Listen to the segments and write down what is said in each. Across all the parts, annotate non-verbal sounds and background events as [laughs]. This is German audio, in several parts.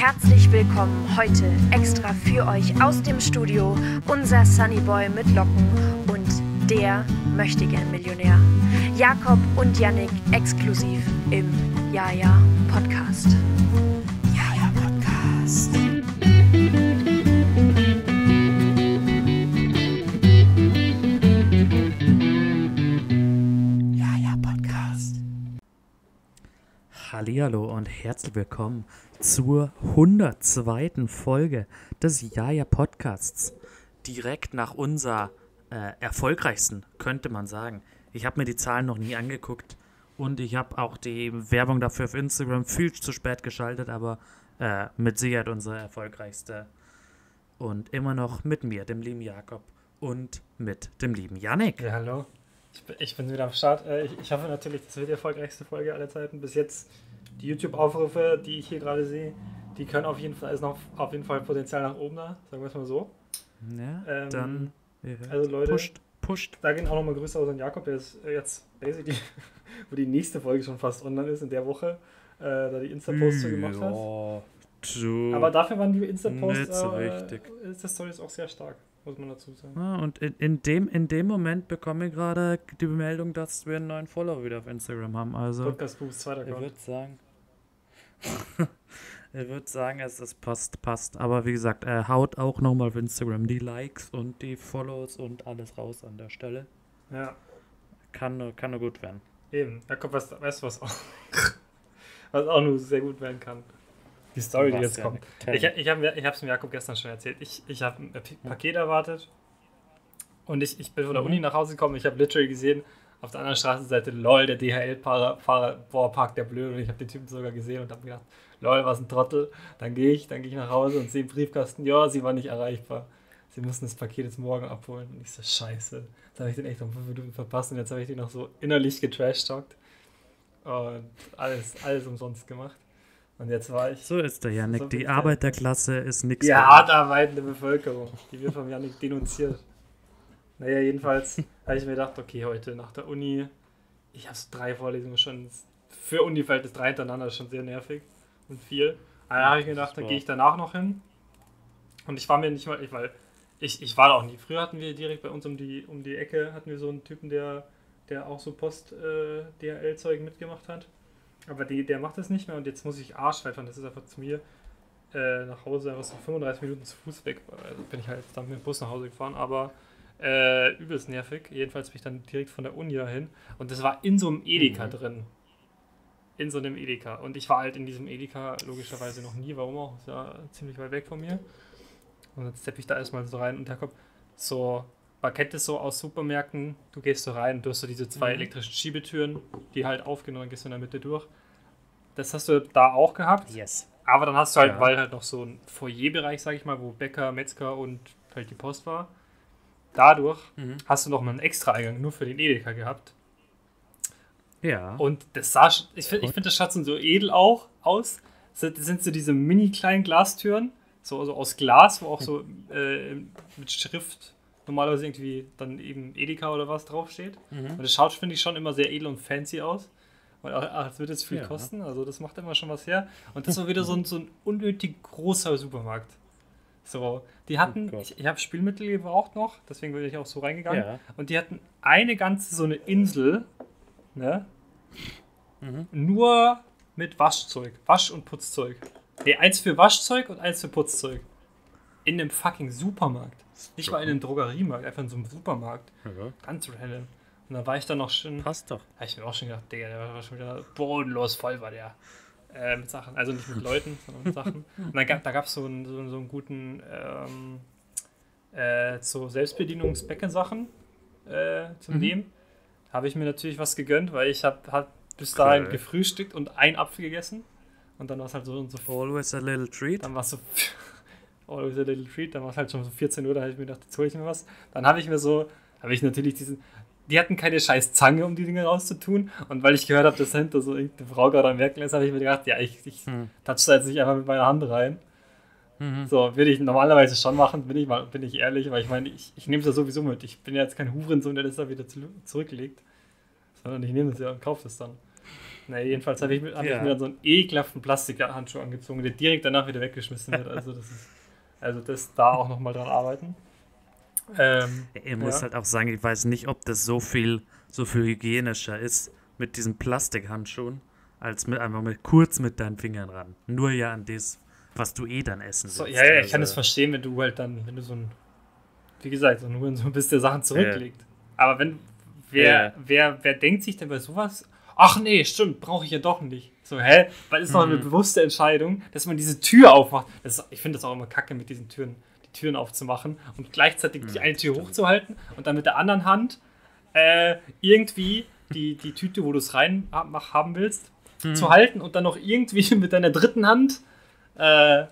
Herzlich willkommen heute extra für euch aus dem Studio unser Sunnyboy mit Locken und der Möchtegern Millionär. Jakob und Yannick exklusiv im Jaja Podcast. Jaja Podcast. Hallihallo und herzlich willkommen zur 102. Folge des Jaja Podcasts. Direkt nach unserer äh, erfolgreichsten, könnte man sagen. Ich habe mir die Zahlen noch nie angeguckt und ich habe auch die Werbung dafür auf Instagram viel zu spät geschaltet, aber äh, mit Sicherheit unsere erfolgreichste. Und immer noch mit mir, dem lieben Jakob und mit dem lieben Yannick. Ja, hallo. Ich bin, wieder am Start. Äh, Ich, ich hoffe natürlich, das wird die erfolgreichste Folge aller Zeiten. Bis jetzt die YouTube-Aufrufe, die ich hier gerade sehe, die können auf jeden Fall, ist noch auf jeden Fall Potenzial nach oben da, sagen wir es mal so. Ja, Ähm, dann Also Leute, pusht, pusht. da gehen auch nochmal Grüße aus an Jakob, der ist äh, jetzt basically, [laughs] wo die nächste Folge schon fast online ist, in der Woche, äh, da die Insta-Posts so gemacht hat. Ja. Aber dafür waren die Insta-Posts, so äh. Insta-Stories auch sehr stark, muss man dazu sagen. Ja, und in, in, dem, in dem Moment bekomme ich gerade die Meldung, dass wir einen neuen Follower wieder auf Instagram haben. Also, Podcast Boost, zweiter ich würde sagen, [laughs] ich würde sagen, es ist passt, passt. Aber wie gesagt, äh, haut auch nochmal auf Instagram die Likes und die Follows und alles raus an der Stelle. Ja. Kann, nur- kann nur gut werden. Eben, Jakob, was, weißt du, was auch, [laughs] was auch nur sehr gut werden kann? Die Story, die jetzt kommt. Ich, ich habe es dem Jakob gestern schon erzählt. Ich, ich habe ein Pa- Paket erwartet und ich, ich bin von der Mhm. Uni nach Hause gekommen. Ich habe literally gesehen, auf der anderen Straßenseite, lol, der DHL-Fahrer, boah, parkt der blöd. Und ich habe den Typen sogar gesehen und habe gedacht, lol, was ein Trottel. Dann gehe ich, dann gehe ich nach Hause und sehe im Briefkasten, ja, sie war nicht erreichbar. Sie mussten das Paket jetzt morgen abholen. Und ich so, scheiße. Jetzt habe ich den echt um fünf Minuten verpasst und jetzt habe ich den noch so innerlich getrashtalkt. Und alles, alles umsonst gemacht. Und jetzt war ich So ist der Janik. So die Arbeiterklasse ist nichts. die hart arbeitende Bevölkerung, die wir vom Janik denunziert. Naja, jedenfalls [laughs] habe ich mir gedacht, okay, heute nach der Uni, ich habe drei Vorlesungen schon, für Uni-Verhältnis drei hintereinander schon sehr nervig und viel. Aber da habe ich mir gedacht, da gehe ich danach noch hin. Und ich war mir nicht mal, ich, weil ich, ich war da auch nie. Früher hatten wir direkt bei uns um die, um die Ecke, hatten wir so einen Typen, der, der auch so Post-DHL-Zeug mitgemacht hat. Aber die, der macht das nicht mehr und jetzt muss ich arschweit fahren. Das ist einfach zu mir äh, nach Hause einfach so 35 Minuten zu Fuß weg. Also bin ich halt dann mit dem Bus nach Hause gefahren, aber äh, übelst nervig. Jedenfalls bin ich dann direkt von der Uni dahin und das war in so einem Edeka Mhm. drin. In so einem Edeka. Und ich war halt in diesem Edeka logischerweise noch nie, warum auch? Ist ja ziemlich weit weg von mir. Und dann steppe ich da erstmal so rein und da kommt so, man kennt es so aus Supermärkten, du gehst so rein, du hast so diese zwei Mhm. elektrischen Schiebetüren, die halt aufgehen und dann gehst du in der Mitte durch. Das hast du da auch gehabt. Yes. Aber dann hast du halt, Ja. weil halt noch so ein Foyerbereich, sag ich mal, wo Bäcker, Metzger und halt die Post war. Dadurch Mhm. hast du noch mal einen extra Eingang nur für den Edeka gehabt. Ja. Und das sah, ich finde ich find, das schaut so edel auch aus. Das sind, das sind so diese mini kleinen Glastüren, so also aus Glas, wo auch so äh, mit Schrift normalerweise irgendwie dann eben Edeka oder was draufsteht. Mhm. Und das schaut, finde ich, schon immer sehr edel und fancy aus. Und ach, es wird jetzt viel Ja. kosten, also das macht immer schon was her. Und das war wieder so ein, so ein unnötig großer Supermarkt. So, die hatten, Oh ich, ich habe Spielmittel gebraucht noch, deswegen bin ich auch so reingegangen. Ja. Und die hatten eine ganze so eine Insel, ne? Mhm. Nur mit Waschzeug, Wasch- und Putzzeug. Ne, eins für Waschzeug und eins für Putzzeug. In einem fucking Supermarkt. Nicht mal in einem Drogeriemarkt, einfach in so einem Supermarkt. Ja. Ganz random. Und da war ich dann noch schon. Passt doch. Habe ich mir auch schon gedacht, Digga, der war schon wieder bodenlos voll, war der. Äh, mit Sachen. Also nicht mit Leuten, [laughs] sondern mit Sachen. Und dann gab, da gab es so, einen- so, so einen guten ähm, äh, so Selbstbedienungsbecken-Sachen äh, zum Mhm. Nehmen. Habe ich mir natürlich was gegönnt, weil ich habe hab bis dahin Okay. gefrühstückt und einen Apfel gegessen. Und dann war es halt so und so. Always a little treat. Dann war es so. [laughs] Always a little treat. Dann war es halt schon so 14 Uhr, da habe ich mir gedacht, jetzt hole ich mir was. Dann habe ich mir so, habe ich natürlich diesen. Die hatten keine scheiß Zange, um die Dinge rauszutun. Und weil ich gehört habe, dass dahinter so irgendeine Frau gerade am Werkeln ist, habe ich mir gedacht, ja, ich, ich Hm. touch da jetzt nicht einfach mit meiner Hand rein. Mhm. So, würde ich normalerweise schon machen, bin ich, mal, bin ich ehrlich, weil ich meine, ich, ich nehme es ja sowieso mit. Ich bin ja jetzt kein Hurensohn, der das da wieder zu, zurücklegt. Sondern ich nehme es ja und kaufe es dann. Na, jedenfalls habe ich, hab Ja. ich mir dann so einen ekelhaften Plastikhandschuh angezogen, der direkt danach wieder weggeschmissen wird. Also das ist, also das da auch nochmal dran arbeiten. Ähm, Ich muss Ja. halt auch sagen, ich weiß nicht, ob das so viel, so viel hygienischer ist mit diesen Plastikhandschuhen, als mit einfach mit kurz mit deinen Fingern ran. Nur ja an das, was du eh dann essen so, willst. ja, ja, ich kann das Also, verstehen, wenn du halt dann, wenn du so ein, wie gesagt, so ein Hurensohn bist, der Sachen zurücklegt. Aber wenn, wer, Ja. wer, wer denkt sich denn bei sowas, ach nee, stimmt, brauche ich ja doch nicht. So, hä? Weil es ist doch eine Mhm. bewusste Entscheidung, dass man diese Tür aufmacht. Das ich finde das auch immer kacke mit diesen Türen, die Türen aufzumachen und gleichzeitig die eine Tür hochzuhalten und dann mit der anderen Hand äh, irgendwie die, die Tüte, wo du es rein haben willst, Mhm. zu halten und dann noch irgendwie [laughs] mit deiner dritten Hand äh,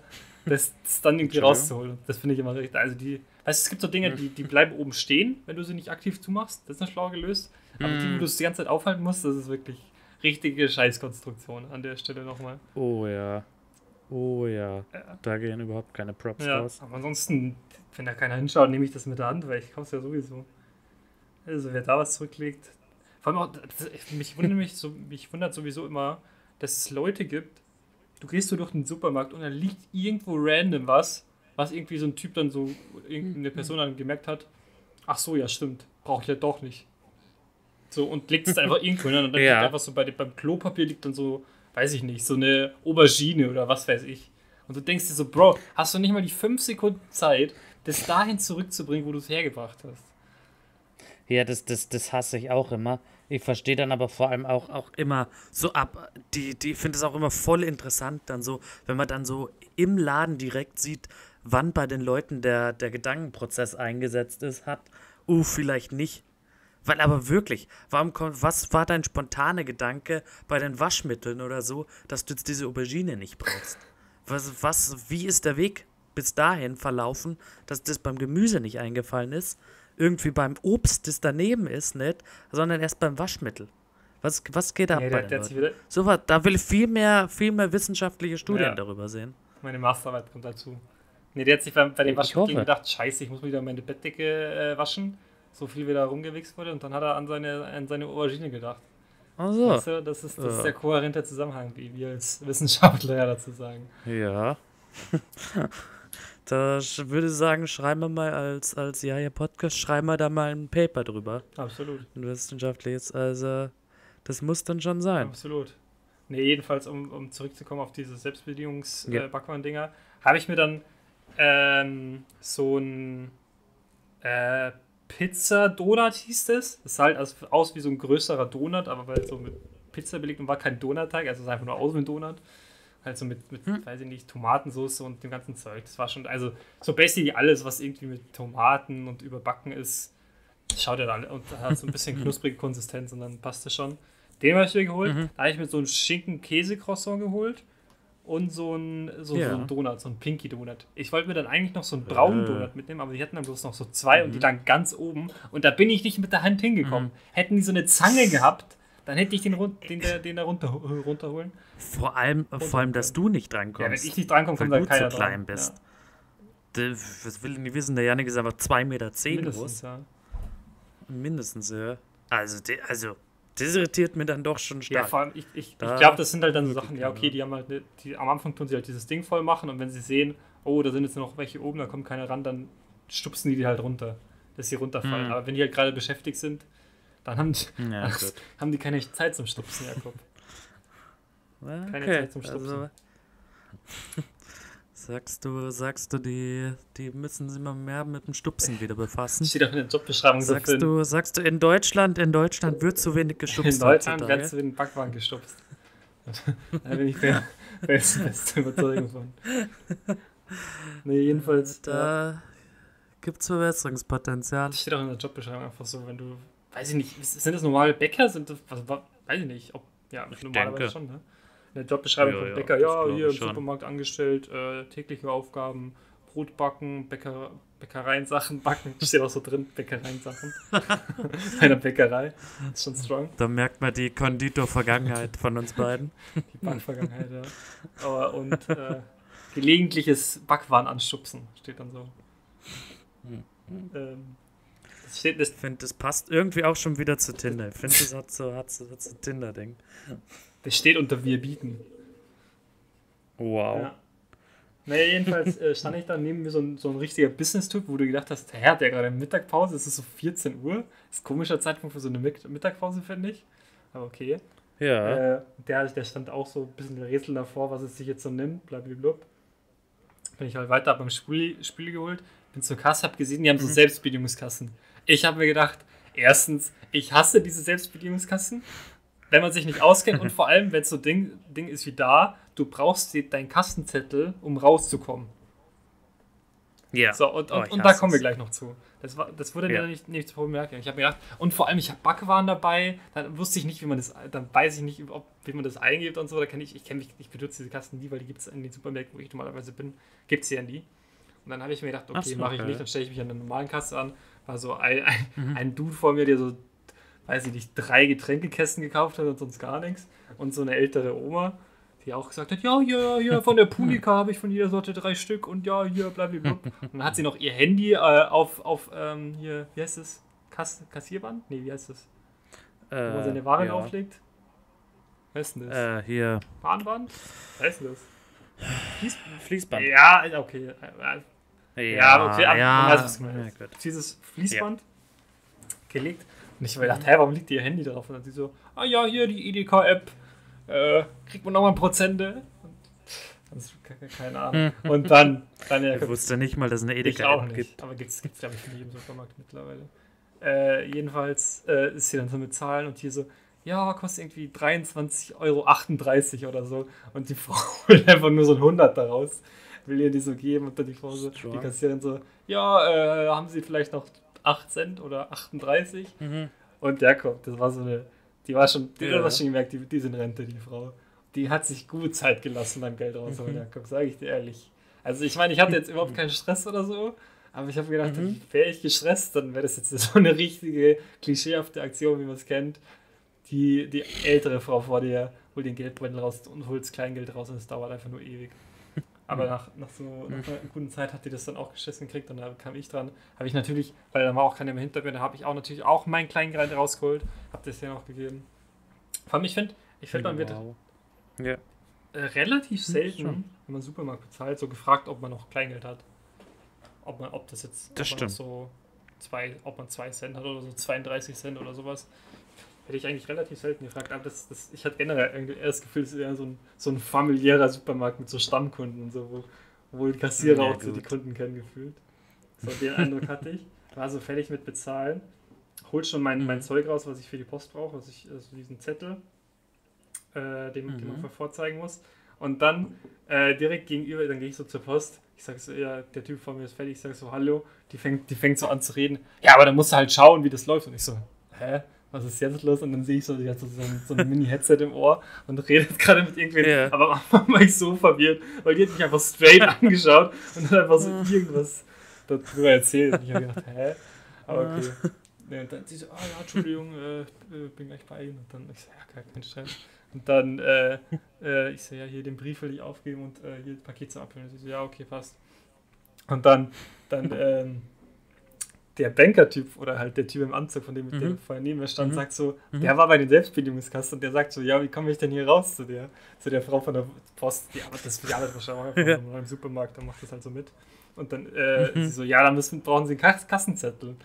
das, das dann irgendwie rauszuholen. Das finde ich immer richtig. Also die, weißt du, es gibt so Dinge, die, die bleiben oben stehen, wenn du sie nicht aktiv zumachst. Das ist noch schlau gelöst. Aber die, wo Mhm. du es die ganze Zeit aufhalten musst, das ist wirklich richtige Scheißkonstruktion an der Stelle nochmal. Oh ja. Oh ja. Ja. Da gehen überhaupt keine Props Ja, raus. aber ansonsten, wenn da keiner hinschaut, nehme ich das mit der Hand, weil ich kaufe es ja sowieso. Also wer da was zurücklegt. Vor allem auch, mich, wundert mich, so, mich wundert sowieso immer, dass es Leute gibt, du gehst so durch den Supermarkt und da liegt irgendwo random was, was irgendwie so ein Typ dann so, irgendeine Person dann gemerkt hat, ach so, ja stimmt, brauche ich ja doch nicht. So, und legt es dann einfach irgendwo hin und dann [laughs] Ja. liegt einfach so bei, beim Klopapier liegt dann so, weiß ich nicht, so eine Aubergine oder was weiß ich. Und du denkst dir so, Bro, hast du nicht mal die fünf Sekunden Zeit, das dahin zurückzubringen, wo du es hergebracht hast? Ja, das, das, das hasse ich auch immer. Ich verstehe dann aber vor allem auch, auch immer so ab, die, die finde es auch immer voll interessant dann so, wenn man dann so im Laden direkt sieht, wann bei den Leuten der, der Gedankenprozess eingesetzt ist, hat, uh, vielleicht nicht. Weil aber wirklich, warum kommt, was war dein spontaner Gedanke bei den Waschmitteln oder so, dass du jetzt diese Aubergine nicht brauchst? Was, was, wie ist der Weg bis dahin verlaufen, dass das beim Gemüse nicht eingefallen ist? Irgendwie beim Obst, das daneben ist, nicht, sondern erst beim Waschmittel. Was, was geht ab Nee, bei der, den der So was, da will ich viel mehr, viel mehr wissenschaftliche Studien Ja. darüber sehen. meine Masterarbeit kommt dazu. Nee, der hat sich bei, bei dem Ich Waschmittel hoffe. gedacht, scheiße, ich muss wieder meine Bettdecke äh, waschen. So viel wieder rumgewichst wurde und dann hat er an seine, an seine Aubergine gedacht. Also, Weißt du, das ist, das ist Ja. der kohärente Zusammenhang, wie wir als Wissenschaftler ja dazu sagen. ja. [laughs] da würde ich sagen, schreiben wir mal als, als ja, ihr Podcast, schreiben wir da mal ein Paper drüber. Absolut. Ein wissenschaftliches. Also, das muss dann schon sein. Absolut. Nee, jedenfalls, um, um zurückzukommen auf diese Ja. Selbstbedienungs-Backwaren-Dinger, habe ich mir dann ähm, so ein äh, Pizza-Donut hieß es. Das sah halt aus, wie so ein größerer Donut, aber weil so mit Pizza belegt und war kein Donutteig, also es sah einfach nur aus wie ein Donut. Halt so mit, mit Hm. weiß ich nicht, Tomatensauce und dem ganzen Zeug. Das war schon, also so basically alles, was irgendwie mit Tomaten und überbacken ist, schaut ja dann und hat so ein bisschen [laughs] knusprige Konsistenz und dann passt das schon. Den habe ich mir geholt. Mhm. Da habe ich mir so einen Schinken-Käse-Croissant geholt und so ein, so, Ja. so ein Donut, so ein Pinky-Donut. Ich wollte mir dann eigentlich noch so einen braunen Äh. Donut mitnehmen, aber die hatten dann bloß noch so zwei Mhm. und die lagen ganz oben. Und da bin ich nicht mit der Hand hingekommen. Hätten die so eine Zange gehabt, dann hätte ich den, den, den da runter, runterholen. Vor allem, vor allem, dass du nicht Ja, wenn drankommst. ich nicht drankomme, weil kommt da du keiner zu klein dran. bist. Ja, Der- Was will ich nicht wissen? Der Janik ist einfach 2,10 Meter zehn mindestens, groß. ja. Mindestens, ja. Also, also, das irritiert mir dann doch schon Ja, stark. vor allem, ich, ich, ich Da glaube, das sind halt dann so Sachen, ja, okay, die haben halt, ne, die, am Anfang tun sie halt dieses Ding voll machen und wenn sie sehen, oh, da sind jetzt noch welche oben, da kommt keiner ran, dann stupsen die die halt runter, dass sie runterfallen. Hm. Aber wenn die halt gerade beschäftigt sind, dann haben die, ja, [laughs] gut. haben die keine Zeit zum Stupsen, Jakob. Okay, Zeit zum also, Stupsen. Sagst du, sagst du, die, die müssen sich mal mehr mit dem Stupsen wieder befassen? Steht auch in der Jobbeschreibung so Sagst für du, sagst du, in Deutschland, in Deutschland wird zu wenig in gestupst Deutschland heutzutage? werdest du in den Backwaren gestupst. [laughs] da bin ich der [laughs] beste, beste Überzeugung von. Nee, jedenfalls. ja. Da gibt's Verbesserungspotenzial. Das steht auch in der Jobbeschreibung einfach so, wenn du, weiß ich nicht, sind das normale Bäcker? Sind das, was, was, weiß ich nicht, ob, ja, normalerweise denke. schon, ne? In der Jobbeschreibung Ja, vom Bäcker, ja, hier im schon. Supermarkt angestellt, äh, tägliche Aufgaben, Brot backen, Bäcker, Bäckereien-Sachen backen, [laughs] steht auch so drin, Bäckereien-Sachen. [laughs] Einer Bäckerei, ist schon strong, Da merkt man die Konditor-Vergangenheit von uns beiden. die Backvergangenheit, ja. Aber, und äh, gelegentliches Backwaren anstupsen, steht dann so. Hm. Ähm, Das steht, das, Ich finde, das passt irgendwie auch schon wieder zu Tinder. Ich finde, das hat so, hat so, hat so Tinder-Ding. Das steht unter Wir bieten. Wow. Ja. Naja, jedenfalls äh, stand ich da neben mir so ein, so ein richtiger Business-Typ, wo du gedacht hast, hä, hat der gerade Mittagpause? Es ist so 14 Uhr. Das ist ein komischer Zeitpunkt für so eine Mitt- Mittagpause, finde ich. Aber okay. Ja. Äh, der, der stand auch so ein bisschen Rätsel davor, was es sich jetzt so nimmt, blablabla. Bin ich halt weiter beim Spiel, Spiel geholt, bin zur Kasse, hab gesehen, die haben so Selbstbedienungskassen. Ich habe mir gedacht, erstens, ich hasse diese Selbstbedienungskassen, wenn man sich nicht auskennt und [laughs] vor allem, wenn es so Ding, Ding ist wie da, du brauchst die- deinen Kassenzettel, um rauszukommen. ja. So, und, Oh, und, ich und da kommen wir gleich noch zu. Das, war, das wurde Ja. mir nicht, nicht zu merken. Ich habe mir gedacht, und vor allem, ich habe Backwaren dabei, dann wusste ich nicht, wie man das, dann weiß ich nicht, ob, wie man das eingibt und so. Da kann ich, ich kenne mich, ich benutze diese Kasten nie, weil die gibt es in den Supermärkten, wo ich normalerweise bin, gibt es ja nie. Und dann habe ich mir gedacht, Ach okay, so, mache ich okay. nicht, dann stelle ich mich an einer normalen Kasse an. War so ein, ein, Mhm. ein Dude vor mir, der so, weiß ich nicht, drei Getränkekästen gekauft hat und sonst gar nichts. Und so eine ältere Oma, die auch gesagt hat, ja, ja, ja, von der Punika habe ich von jeder Sorte drei Stück und ja, hier, blablabla. Und dann hat sie noch ihr Handy äh, auf, auf ähm, hier, wie heißt das? Kass Kassierband? Nee, wie heißt das? Wo man seine Ware ja. drauflegt? Was ist denn das? Äh, hier. Bahnband? Was ist denn das? Fließ Fließband. ja, okay. Äh, Ja, okay, aber ja. was gemeint ja, gut. Dieses Fließband gelegt. Und ich habe mir gedacht, hä, warum liegt ihr Handy drauf? Und dann sie so, ah ja, hier die EDK-App, äh, kriegt man nochmal Prozente. Und keine Ahnung. Und dann, dann ja, Ich wusste nicht mal, dass es eine nicht. gibt. Aber gibt es, glaube ich, in jedem Supermarkt mittlerweile. Äh, jedenfalls äh, ist sie dann so mit Zahlen und hier so, ja, kostet irgendwie 23,38 Euro oder so. Und die [laughs] Frau holt einfach nur so ein 100 daraus, will ihr die so geben und dann die Frau so, die Strong. Kassiererin so, ja, äh, haben Sie vielleicht noch 8 Cent oder 38? Mhm. Und der kommt, das war so eine, die war schon, die Ja. hat schon gemerkt, die, die ist in Rente, die Frau. Die hat sich gut Zeit gelassen beim Geld rausholen, Mhm. Jakob, sage ich dir ehrlich. Also ich meine, ich hatte jetzt überhaupt keinen Stress oder so, aber ich habe gedacht, Mhm. wäre ich gestresst, dann wäre das jetzt so eine richtige, klischeehafte Aktion, wie man es kennt. Die, die ältere Frau vor dir holt den Geldbeutel raus und holt das Kleingeld raus und es dauert einfach nur ewig. Aber nach, nach so nach einer guten Zeit hat die das dann auch geschissen gekriegt und da kam ich dran. Habe ich natürlich, weil da war auch keiner mehr hinter mir, da habe ich auch natürlich auch mein Kleingeld rausgeholt, habe das ja noch gegeben. Vor allem, ich finde, ich finde, man wird Wow. Ja. äh, relativ selten, schon. wenn man Supermarkt bezahlt, so gefragt, ob man noch Kleingeld hat. Ob man, ob das jetzt, Das ob so zwei, ob man zwei Cent hat oder so 32 Cent oder sowas. Hätte ich eigentlich relativ selten gefragt, aber das, das, ich hatte generell irgendwie eher das Gefühl, es ist eher so ein, so ein familiärer Supermarkt mit so Stammkunden und so, wo, wo die Kassierer Ja, auch so die. Kunden kennen gefühlt. So [laughs] den Eindruck hatte ich. War so fertig mit bezahlen. Holt schon mein, mein Mhm. Zeug raus, was ich für die Post brauche, was ich, also diesen Zettel, äh, den, den man Mhm. vorzeigen muss. Und dann äh, direkt gegenüber, dann gehe ich so zur Post. Ich sage so, ja, der Typ vor mir ist fertig. Ich sage so, hallo. Die fängt, die fängt so an zu reden. Ja, aber dann musst du halt schauen, wie das läuft. Und ich so, hä? Was ist jetzt los? Und dann sehe ich so, die hat so, so ein, so ein Mini-Headset im Ohr und redet [laughs] gerade mit irgendwem. Ja. Aber am Anfang war ich so verwirrt, weil die hat mich einfach straight angeschaut und hat einfach so irgendwas darüber erzählt. Und ich habe gedacht, hä? Aber okay. Ja, und dann sie so, ah ja, Entschuldigung, äh, äh, bin gleich bei Ihnen. Und dann ich so, ja, gar kein Stress. Und dann, äh, äh, ich so, ja, hier den Brief will ich aufgeben und äh, hier das Paket zum Abholen. Und sie so, ja, okay, passt. Und dann, dann, [laughs] ähm, der Banker-Typ oder halt der Typ im Anzug, von dem ich Mhm. der vorher neben mir stand, Mhm. sagt so, Mhm. der war bei den Selbstbedienungskassen und der sagt so, ja, wie komme ich denn hier raus zu der, zu der Frau von der Post, die arbeitet, das, die arbeitet wahrscheinlich [laughs] Ja. im Supermarkt, dann macht das halt so mit. Und dann, äh, Mhm. sie so, ja, dann müssen, brauchen sie einen Kas Kassenzettel.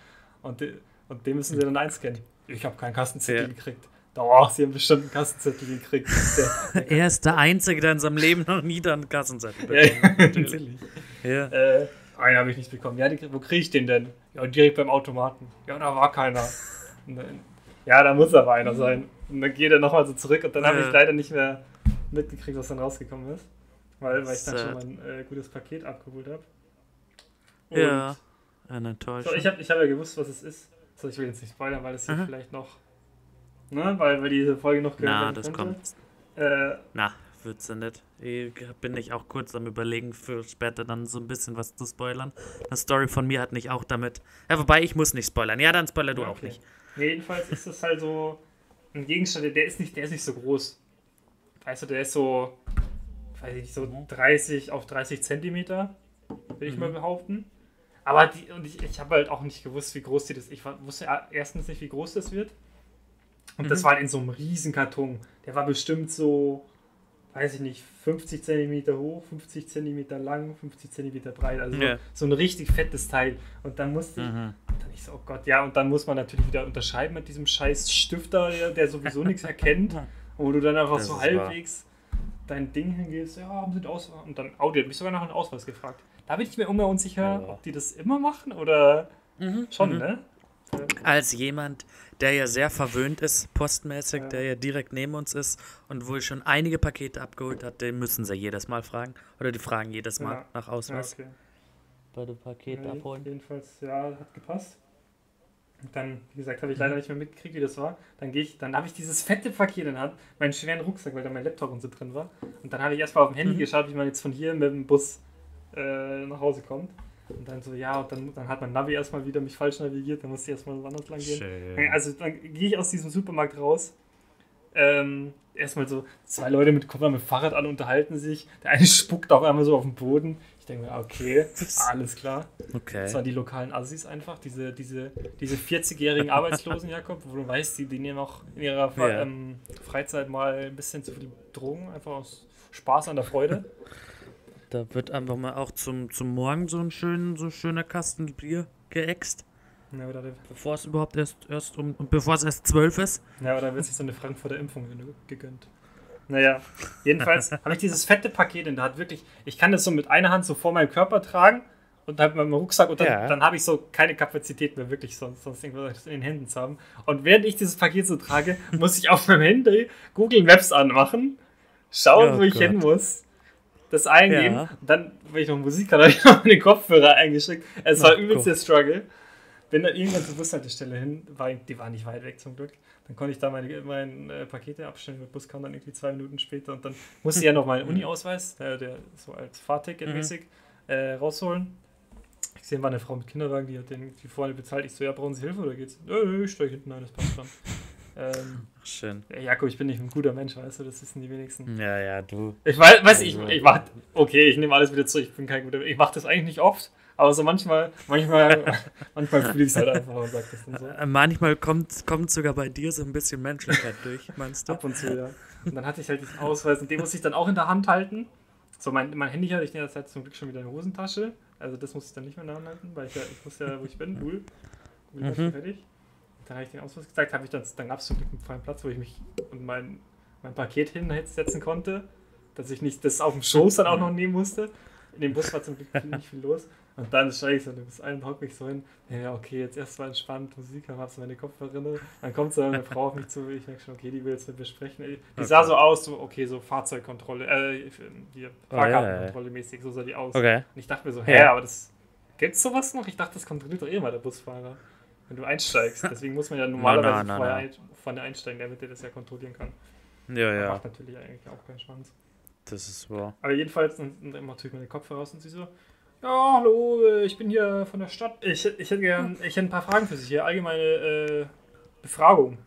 Und, de, und den müssen sie dann einscannen. Ich habe keinen Kassenzettel Ja. gekriegt. Doch, sie haben bestimmt einen Kassenzettel gekriegt. [laughs] Der, Er ist der Einzige, der in seinem Leben noch nie dann einen Kassenzettel ja, bekommen ja, hat. [laughs] natürlich. Ja. Äh, einen habe ich nicht bekommen. Ja, die, wo kriege ich den denn? Ja, direkt beim Automaten. Ja, da war keiner. Dann, ja, da muss aber einer sein. Und dann geht er nochmal so zurück und dann habe ich leider nicht mehr mitgekriegt, was dann rausgekommen ist. Weil, weil ich dann schon mein äh, gutes Paket abgeholt habe. Ja. Eine Enttäuschung. So, ich habe ich hab ja gewusst, was es ist. So, ich will jetzt nicht spoilern, weil es hier Mhm. vielleicht noch. Ne, weil, weil diese Folge noch gehört Na, das könnte. kommt. Äh, Na, ja nicht. Ich bin ich auch kurz am überlegen, für später dann so ein bisschen was zu spoilern. Eine Story von mir hat nicht auch damit. Ja, wobei ich muss nicht spoilern. Ja, dann spoiler du Ja, auch okay. nicht. Nee, jedenfalls ist das halt so ein Gegenstand, der ist nicht, der ist nicht so groß. Weißt du, der ist so, weiß ich nicht, so Mhm. 30 auf 30 Zentimeter, will ich Mhm. mal behaupten. Aber die, und ich, ich habe halt auch nicht gewusst, wie groß die das. Ich wusste erstens nicht, wie groß das wird. Und mhm. das war in so einem riesen Karton. Der war bestimmt so, weiß ich nicht, 50 cm hoch, 50 cm lang, 50 cm breit. Also ja. so, so, ein richtig fettes Teil. Und dann musste ich, mhm. dann ich so, oh Gott, ja, und dann muss man natürlich wieder unterscheiden mit diesem scheiß Stifter, der, der sowieso [laughs] nichts erkennt. Wo du dann einfach das so halbwegs wahr. dein Ding hingehst, ja, haben sie den Ausweis. Und dann, oh, die hat mich sogar nach einem Ausweis gefragt. Da bin ich mir immer unsicher, ja. ob die das immer machen oder mhm. schon, mhm. ne? Als jemand, der ja sehr verwöhnt ist, postmäßig, ja. der ja direkt neben uns ist und wohl schon einige Pakete abgeholt hat, den müssen sie jedes Mal fragen. Oder die fragen jedes Mal ja. nach Ausweis. Ja, okay. Bei den Paketen abholen. Jedenfalls, ja, hat gepasst. Und dann, wie gesagt, habe ich leider nicht mehr mitgekriegt, wie das war. Dann gehe ich, dann habe ich dieses fette Paket in der Hand, meinen schweren Rucksack, weil da mein Laptop und so drin war. Und dann habe ich erstmal auf dem Handy mhm. geschaut, wie man jetzt von hier mit dem Bus äh, nach Hause kommt. Und dann so, ja, und dann, dann hat mein Navi erstmal wieder mich falsch navigiert, dann musste ich erstmal woanders lang gehen. Schön. Also dann gehe ich aus diesem Supermarkt raus. Ähm, erstmal so zwei Leute mit, kommen mit Fahrrad an, unterhalten sich. Der eine [laughs] spuckt auf einmal so auf den Boden. Ich denke mir, okay, [laughs] alles klar. Okay. Das waren die lokalen Assis einfach, diese, diese, diese 40-jährigen Arbeitslosen, Jakob, wo du weißt, die, die nehmen auch in ihrer ja. ähm, Freizeit mal ein bisschen zu viel Drogen, einfach aus Spaß an der Freude. Da wird einfach mal auch zum, zum Morgen so ein schön, so schöner Kasten Bier geäxt. Ja, bevor es überhaupt erst, erst um, bevor es erst zwölf ist. Ja, oder wird sich so eine Frankfurter Impfung gegönnt. Naja, jedenfalls [laughs] habe ich dieses fette Paket in der Hand. Wirklich, ich kann das so mit einer Hand so vor meinem Körper tragen und halt mit meinem Rucksack und dann, ja. dann habe ich so keine Kapazität mehr, wirklich sonst, sonst irgendwas in den Händen zu haben. Und während ich dieses Paket so trage, muss ich auf meinem Handy Google Maps anmachen, schauen, oh wo ich hin muss das eingeben. Ja. Und dann, wenn ich noch Musik hatte, habe [laughs] ich noch meine Kopfhörer eingeschickt. Es war übelst der Struggle. Bin dann irgendwann zur Bushaltestelle hin, war, die war nicht weit weg zum Glück. Dann konnte ich da meine, meine äh, Pakete abstellen. Der Bus kam dann irgendwie zwei Minuten später und dann musste ich ja noch meinen Uni-Ausweis, äh, der so als Fahrticket mäßig, mhm. äh, rausholen. Ich sehe, war eine Frau mit Kinderwagen, die hat den die vorne bezahlt. Ich so, ja, brauchen Sie Hilfe oder geht's? Nö, ich steige hinten ein, das passt schon. Ähm, Schön. Jakob, ich bin nicht ein guter Mensch, weißt du, das wissen die wenigsten. Ja, ja, du. Ich weiß, weiß ich, also ich mach, okay, ich nehme alles wieder zurück, ich bin kein guter Mensch. Ich mache das eigentlich nicht oft, aber so manchmal, manchmal, [laughs] manchmal fühle ich es halt einfach und sage das dann so. Äh, manchmal kommt, kommt sogar bei dir so ein bisschen Menschlichkeit durch, meinst du? Ab und zu, ja. Und dann hatte ich halt diesen Ausweis und den muss ich dann auch in der Hand halten. So, mein, mein Handy hatte ich das halt zum Glück schon wieder in der Hosentasche. Also das muss ich dann nicht mehr in der Hand halten, weil ich ja, ich muss ja, wo ich bin, cool. Mhm. fertig. Dann habe ich den Ausweis gezeigt, habe ich dann, dann gab es zum Glück einen freien Platz, wo ich mich und mein, mein Paket hinsetzen konnte, dass ich nicht das auf dem Schoß dann auch noch nehmen musste. In dem Bus war zum Glück nicht viel los. Und dann steige ich so bis einen hock mich so hin. Ja, okay, jetzt erstmal entspannt Musik, dann hast du meine Kopfhörer. Dann kommt so eine Frau auf mich zu, ich merke schon, okay, die will jetzt mit mir sprechen. Die okay. sah so aus, so, okay, so Fahrzeugkontrolle, äh, hier, Fahrkartenkontrolle mäßig, so sah die aus. Okay. Und ich dachte mir so, hä, aber das, gibt's sowas noch? Ich dachte, das kontrolliert doch eh mal der Busfahrer wenn du einsteigst. [laughs] Deswegen muss man ja normalerweise na, na, vorher na, vorne einsteigen, damit er das ja kontrollieren kann. Ja, ja. Macht natürlich eigentlich auch keinen Schwanz. Das ist wahr. Aber jedenfalls, mache ich meine Kopfhörer raus und sie so, ja, hallo, ich bin hier von der Stadt. Ich, ich hätte gern, ich hätte ein paar Fragen für Sie hier, allgemeine äh, Befragung.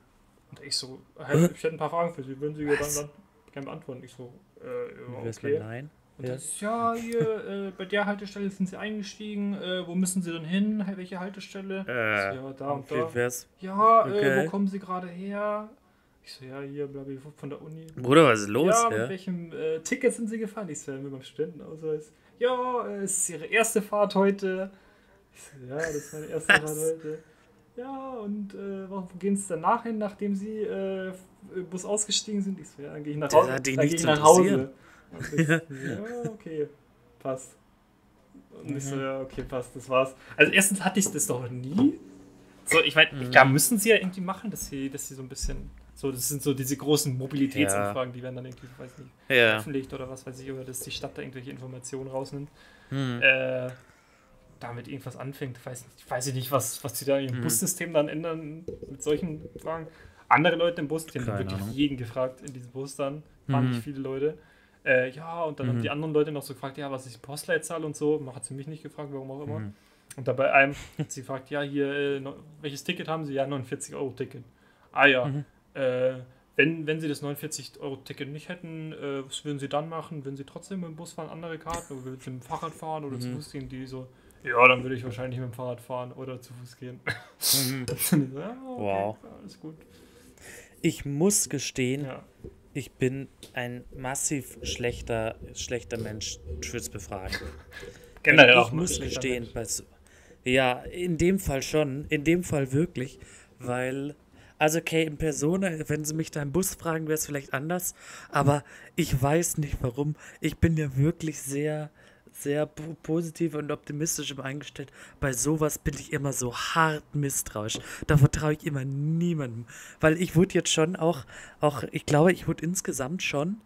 Und ich so, ich hätte ein paar Fragen für Sie, würden Sie dann, dann gerne beantworten? Ich so, äh, ja, okay. Nein. Und ja. das, ja, hier, äh, bei der Haltestelle sind sie eingestiegen. Äh, wo müssen sie denn hin? Welche Haltestelle? Äh, so, ja, da und da. Wär's? Ja, äh, okay. wo kommen sie gerade her? Ich so, ja, hier, bla, von der Uni. Bruder, was ist los? Ja, mit ja? welchem äh, Ticket sind sie gefahren? Ich so, ja, mit meinem Studentenausweis. Ja, äh, es ist ihre erste Fahrt heute. Ich so, ja, das ist meine erste [laughs] Fahrt heute. Ja, und äh, wo gehen sie danach hin, nachdem sie äh, Bus ausgestiegen sind? Ich so, ja, dann gehe ich nach Hause. Dann gehe ich nach Hause. [laughs] Ja, okay, passt. Und mhm. ich so, mhm. ja, okay, passt, das war's. Also erstens hatte ich das doch nie. So, ich meine, mhm. klar müssen sie ja irgendwie machen, dass sie, dass sie so ein bisschen. So, das sind so diese großen Mobilitätsanfragen, ja. die werden dann irgendwie, weiß nicht, ja. veröffentlicht oder was weiß ich, oder dass die Stadt da irgendwelche Informationen rausnimmt. Mhm. Äh, damit irgendwas anfängt. Weiß nicht, weiß ich nicht, was, was sie da im mhm. Bussystem dann ändern mit solchen Fragen. Andere Leute im Bus, die haben wirklich jeden gefragt in diesem Bus dann. Waren mhm. nicht viele Leute. Äh, ja, und dann mhm. haben die anderen Leute noch so gefragt, ja, was ist die Postleitzahl und so. Hat sie mich nicht gefragt, warum auch immer. Mhm. Und dabei einem hat sie gefragt, ja, hier, äh, welches Ticket haben Sie? Ja, 49 Euro Ticket. Ah ja, mhm. äh, wenn, wenn Sie das 49 Euro Ticket nicht hätten, äh, was würden Sie dann machen? Würden Sie trotzdem mit dem Bus fahren, andere Karten? Oder würden Sie mit dem Fahrrad fahren oder mhm. zu Fuß gehen? Die so, Ja, dann würde ich wahrscheinlich mit dem Fahrrad fahren oder zu Fuß gehen. Mhm. [laughs] So, ja, okay, Wow. Alles gut. Ich muss gestehen, Ja. Ich bin ein massiv schlechter, schlechter Mensch Befragen. Generell ich auch ein muss gestehen, bei so, ja, in dem Fall schon, in dem Fall wirklich, weil, also okay, in Persona, wenn sie mich da im Bus fragen, wäre es vielleicht anders, aber ich weiß nicht warum. Ich bin ja wirklich sehr, sehr po- positiv und optimistisch immer eingestellt. Bei sowas bin ich immer so hart misstrauisch. Da vertraue ich immer niemandem, weil ich wurde jetzt schon auch, auch, ich glaube, ich wurde insgesamt schon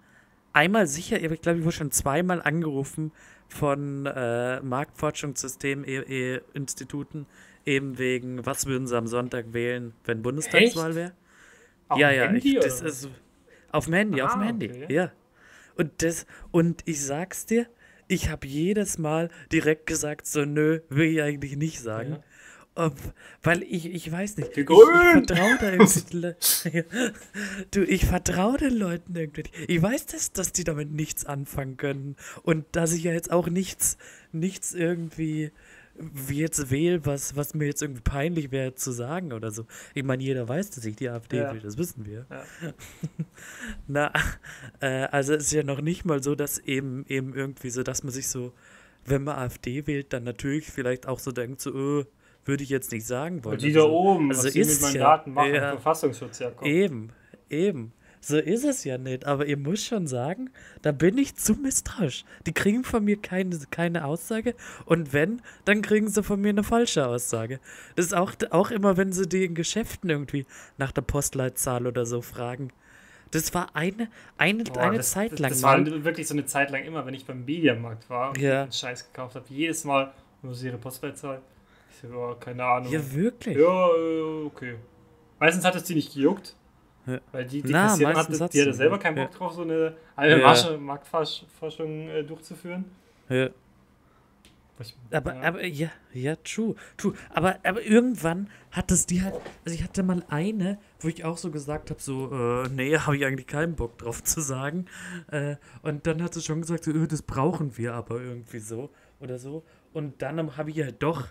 einmal sicher, aber ich glaube, ich wurde schon zweimal angerufen von äh, Marktforschungssystem-Instituten, eben wegen, was würden sie am Sonntag wählen, wenn Bundestagswahl wäre? Ja, ja, Handy, ich, das oder? ist auf dem Handy, auf dem Ah, Handy, okay. ja. Und das, und ich sag's dir, ich habe jedes Mal direkt gesagt, so nö, will ich eigentlich nicht sagen. Ob, weil ich, ich weiß nicht, Die ich, ich vertraue da irgendwie, [laughs] du, ich vertraue den Leuten irgendwie. Ich weiß, dass, dass die damit nichts anfangen können. Und dass ich ja jetzt auch nichts, nichts irgendwie wie jetzt wähle, was, was mir jetzt irgendwie peinlich wäre zu sagen oder so. Ich meine, jeder weiß, dass ich die AfD Ja. will, das wissen wir. Ja. [laughs] Na, äh, also es ist ja noch nicht mal so, dass eben, eben irgendwie so, dass man sich so, wenn man AfD wählt, dann natürlich vielleicht auch so denkt, so, äh, würde ich jetzt nicht sagen wollen. Und die oder da oben, Also was die mit ist meinen ja- Daten machen, ja. Verfassungsschutz, komm. Eben, eben. So ist es ja nicht, aber ihr müsst schon sagen, da bin ich zu misstrauisch. Die kriegen von mir keine, keine Aussage und wenn, dann kriegen sie von mir eine falsche Aussage. Das ist auch, auch immer, wenn sie die in Geschäften irgendwie nach der Postleitzahl oder so fragen. Das war eine, eine, Boah, eine das, Zeit das, lang. Das war mal. wirklich so eine Zeit lang immer, wenn ich beim Mediamarkt war und Ja. einen Scheiß gekauft habe. Jedes Mal, wo sie ihre Postleitzahl. Ich so, oh, keine Ahnung. Ja, wirklich. Ja, okay. Meistens hat es die nicht gejuckt. Ja. Weil die, die Na, Kassiererin hat's die hatte selber keinen Ja. Bock drauf, so eine halbe Ja. Marktforschung äh, durchzuführen. Ja. Aber, ja. aber ja, ja, true, true. Aber, aber irgendwann hat es die halt, also ich hatte mal eine, wo ich auch so gesagt habe, so, äh, nee, habe ich eigentlich keinen Bock drauf [laughs] zu sagen. Äh, und dann hat sie schon gesagt, so, äh, das brauchen wir aber irgendwie so oder so. Und dann habe ich halt doch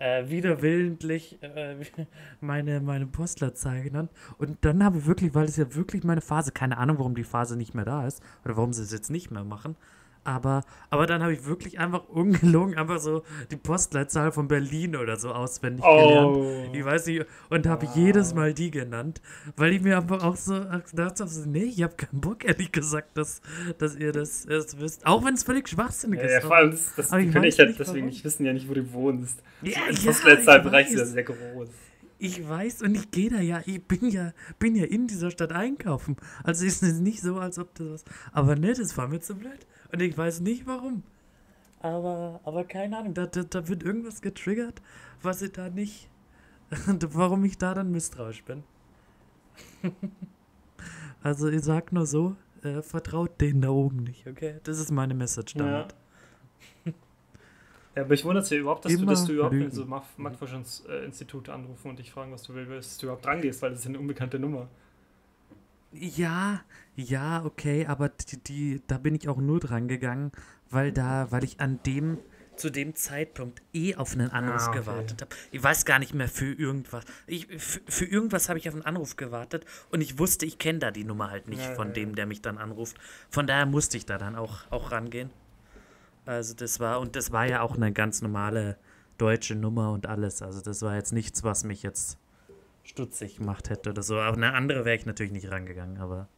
äh, wieder willentlich äh, [laughs] meine, meine Postleitzahl genannt. Und dann habe ich wirklich, weil es ja wirklich meine Phase, keine Ahnung, warum die Phase nicht mehr da ist oder warum sie es jetzt nicht mehr machen. Aber, aber dann habe ich wirklich einfach ungelogen einfach so die Postleitzahl von Berlin oder so auswendig gelernt. oh. Ich weiß nicht, und habe jedes Mal die genannt, weil ich mir einfach auch so gedacht habe, so, nee, ich habe keinen Bock, ehrlich gesagt, dass, dass ihr das erst wisst. Auch wenn es völlig schwachsinnig Ja, ist. ja, vor allem, das, das ich ich ja nicht, deswegen nicht wissen ja nicht, wo du wohnst. Ja, Ein ja, Postleitzahlbereich ich ist ja sehr groß. Ich weiß und ich gehe da ja, ich bin ja, bin ja in dieser Stadt einkaufen. Also ist es nicht so, als ob das was. Aber ne, das war mir zu blöd. Und ich weiß nicht warum. Aber, aber keine Ahnung, da, da, da wird irgendwas getriggert, was ich da nicht. [laughs] warum ich da dann misstrauisch bin. [laughs] also ich sag nur so, äh, vertraut denen da oben nicht, okay? Das ist meine Message Ja. damit. [laughs] Ja, aber ich wundert es ja überhaupt, dass du, dass du überhaupt in so Mark- Marktforschungsinstitute anrufen und dich fragen, was du willst, dass du überhaupt rangehst, weil das ist eine unbekannte Nummer. Ja, ja, okay, aber die, die, da bin ich auch nur dran gegangen, weil da, weil ich an dem, zu dem Zeitpunkt eh auf einen Anruf Ah, okay. gewartet habe. Ich weiß gar nicht mehr für irgendwas. Ich, für, für irgendwas habe ich auf einen Anruf gewartet und ich wusste, ich kenne da die Nummer halt nicht Ja, von ja, dem, ja. der mich dann anruft. Von daher musste ich da dann auch, auch rangehen. Also das war, und das war ja auch eine ganz normale deutsche Nummer und alles. Also das war jetzt nichts, was mich jetzt stutzig gemacht hätte oder so. Aber eine andere wäre ich natürlich nicht rangegangen, aber.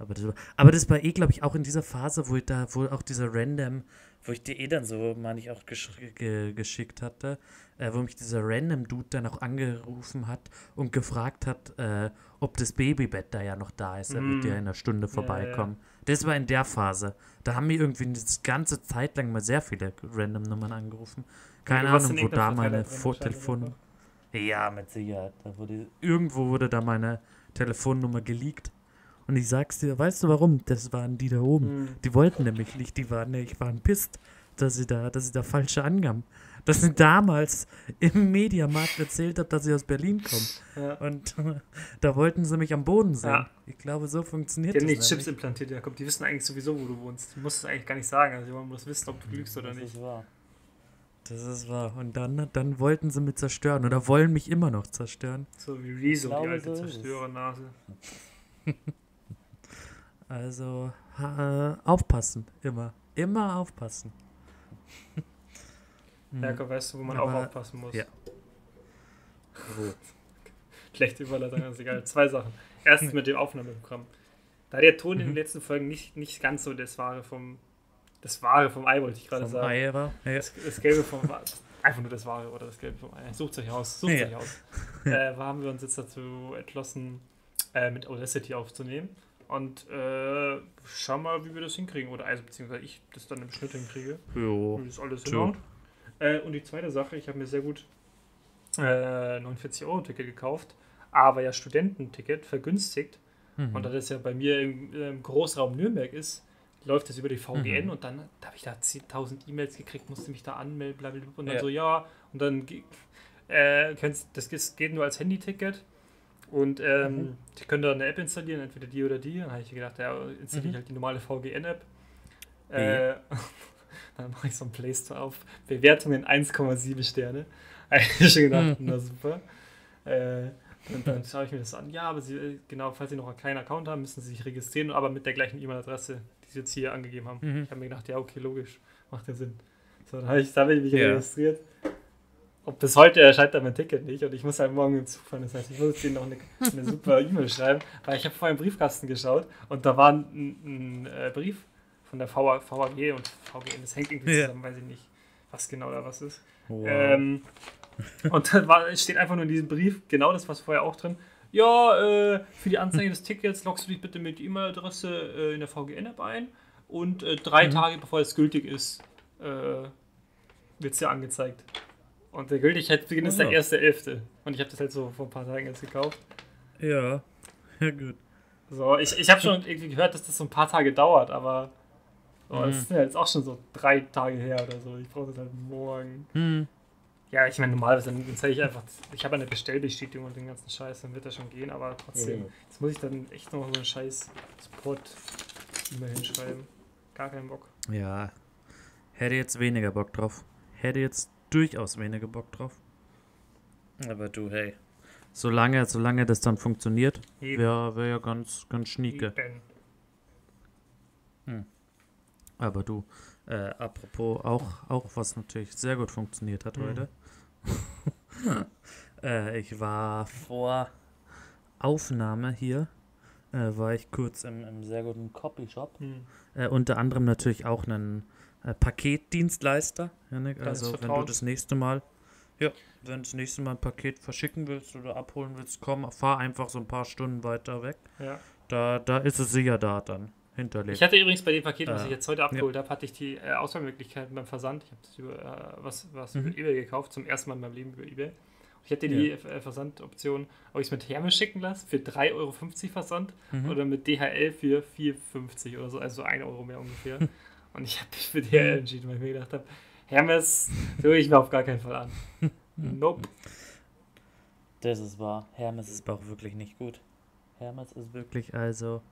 Aber das, war, aber das war eh, glaube ich, auch in dieser Phase, wo ich da, wo auch dieser Random, wo ich dir eh dann so, meine ich, auch gesch ge geschickt hatte, äh, wo mich dieser Random Dude dann auch angerufen hat und gefragt hat, äh, ob das Babybett da ja noch da ist. Er wird Mm. ja in einer Stunde ja. vorbeikommen. Das war in der Phase. Da haben mir irgendwie eine ganze Zeit lang mal sehr viele Random Nummern angerufen. Keine Ahnung, wo da meine Verteiler Ja, mit Sicherheit. Da wurde, irgendwo wurde da meine Telefonnummer geleakt. Und ich sag's dir, weißt du warum? Das waren die da oben. Mhm. Die wollten nämlich nicht, die waren, ich waren pisst, dass sie da, dass sie da falsche angaben. Dass sie damals im Mediamarkt erzählt habe, dass sie aus Berlin kommen. Ja. Und [laughs] da wollten sie mich am Boden sehen. Ja. Ich glaube, so funktioniert Die haben das. nicht Chips implantiert, Jakob. Die wissen eigentlich sowieso, wo du wohnst. Du musst es eigentlich gar nicht sagen. Also man muss wissen, ob du lügst oder Das nicht. ist wahr. Das ist wahr. Und dann, dann wollten sie mich zerstören oder wollen mich immer noch zerstören. So wie Rezo, die alte so. Zerstörernase. [laughs] Also äh, aufpassen, immer. Immer aufpassen. [laughs] Hm. Jakob, weißt du, wo man Aber- auch aufpassen muss? ja. Wo? [laughs] Schlechte Überleitung, ist egal. Zwei Sachen. Erstens mit dem Aufnahmeprogramm. Da der Ton in den Mhm. letzten Folgen nicht, nicht ganz so das Wahre vom das Wahre vom Ei, wollte ich gerade sagen. Ei. Ja. Das, das Gelbe vom einfach nur das Wahre oder das Gelbe vom Ei. Sucht euch aus, sucht Ja. euch aus. [laughs] Äh, haben wir uns jetzt dazu entschlossen, äh, mit Audacity aufzunehmen. Und äh, schauen mal, wie wir das hinkriegen. Oder also beziehungsweise ich das dann im Schnitt hinkriege. Jo. Das alles. Äh, und die zweite Sache, ich habe mir sehr gut äh, 49 Euro Ticket gekauft, aber ja Studententicket vergünstigt. Mhm. Und da das ja bei mir im, im Großraum Nürnberg ist, läuft das über die VGN Mhm. und dann da habe ich da 10.000 E-Mails gekriegt, musste mich da anmelden, blablabla. Und dann Ja. so, ja, und dann äh, das geht nur als Handy-Ticket. Und ähm, Mhm. die können da eine App installieren, entweder die oder die. Dann habe ich gedacht, ja, installiere Mhm. ich halt die normale VGN-App. Äh, [laughs] dann mache ich so ein Play Store auf. Bewertungen 1,7 Sterne. [laughs] Habe ich schon gedacht, Mhm. na super. Äh, und dann schaue ich mir das an. Ja, aber Sie, äh, genau, falls Sie noch keinen Account haben, müssen Sie sich registrieren, aber mit der gleichen E-Mail-Adresse, die Sie jetzt hier angegeben haben. Mhm. Ich habe mir gedacht, ja, okay, logisch, macht ja Sinn. So, dann habe ich, da habe ich mich Ja. registriert. Ob bis heute erscheint da mein Ticket nicht und ich muss halt morgen im Zug fahren. Das heißt, ich muss denen noch eine, eine super [laughs] E-Mail schreiben, weil ich habe vorher im Briefkasten geschaut und da war ein, ein, äh, Brief von der VA, VAG und VGN. Das hängt irgendwie Ja. zusammen, weiß ich nicht, was genau da was ist. Wow. Ähm, und dann war, steht einfach nur in diesem Brief genau das, was vorher auch drin. Ja, äh, für die Anzeige des Tickets loggst du dich bitte mit E-Mail-Adresse äh, in der VGN-App ein und äh, drei Mhm. Tage bevor es gültig ist, äh, wird es dir angezeigt. Und der Gültigkeitsbeginn ist Oh der ja. 1.11. Und ich habe das halt so vor ein paar Tagen jetzt gekauft. ja. [laughs] Ja, gut. So, ich, ich habe schon irgendwie gehört, dass das so ein paar Tage dauert, aber so, Mhm. es ist ja jetzt auch schon so drei Tage her oder so. Ich brauche das halt morgen. Hm. Ja, ich meine, normalerweise dann zeige ich einfach, ich habe eine Bestellbestätigung und den ganzen Scheiß, dann wird das schon gehen, aber trotzdem, Mhm. jetzt muss ich dann echt noch so einen scheiß Support-E-Mail hinschreiben. Gar keinen Bock. Ja. Hätte jetzt weniger Bock drauf. Hätte jetzt durchaus weniger Bock drauf. Aber du, hey. Solange, solange das dann funktioniert, wäre wär ja ganz, ganz schnieke. Eben. Aber du, äh, apropos auch, auch was natürlich sehr gut funktioniert hat Mhm. heute. [laughs] äh, ich war vor Aufnahme hier, äh, war ich kurz im, im sehr guten Copyshop. Hm. Äh, unter anderem natürlich auch einen äh, Paketdienstleister. Janik. Also wenn du das nächste Mal, ja, wenn du das nächste Mal ein Paket verschicken willst oder abholen willst, komm, fahr einfach so ein paar Stunden weiter weg. Ja. Da, da ist es sicher da dann hinterlegt. Ich hatte übrigens bei dem Paket, was Äh, ich jetzt heute abgeholt habe, hatte ich die äh, Auswahlmöglichkeiten beim Versand. Ich habe das über, äh, was, was Mhm. über Ebay gekauft, zum ersten Mal in meinem Leben über Ebay. Ich hätte die äh, Versandoption, ob ich es mit Hermes schicken lasse, für 3,50 Euro Versand Mhm. oder mit DHL für 4,50 oder so, also 1 Euro mehr ungefähr. [laughs] Und ich habe mich für DHL entschieden, weil ich mir gedacht habe, Hermes höre ich mir auf gar keinen Fall an. [laughs] Nope. Das ist wahr. Hermes ist aber auch wirklich nicht gut. Hermes ist wirklich, also.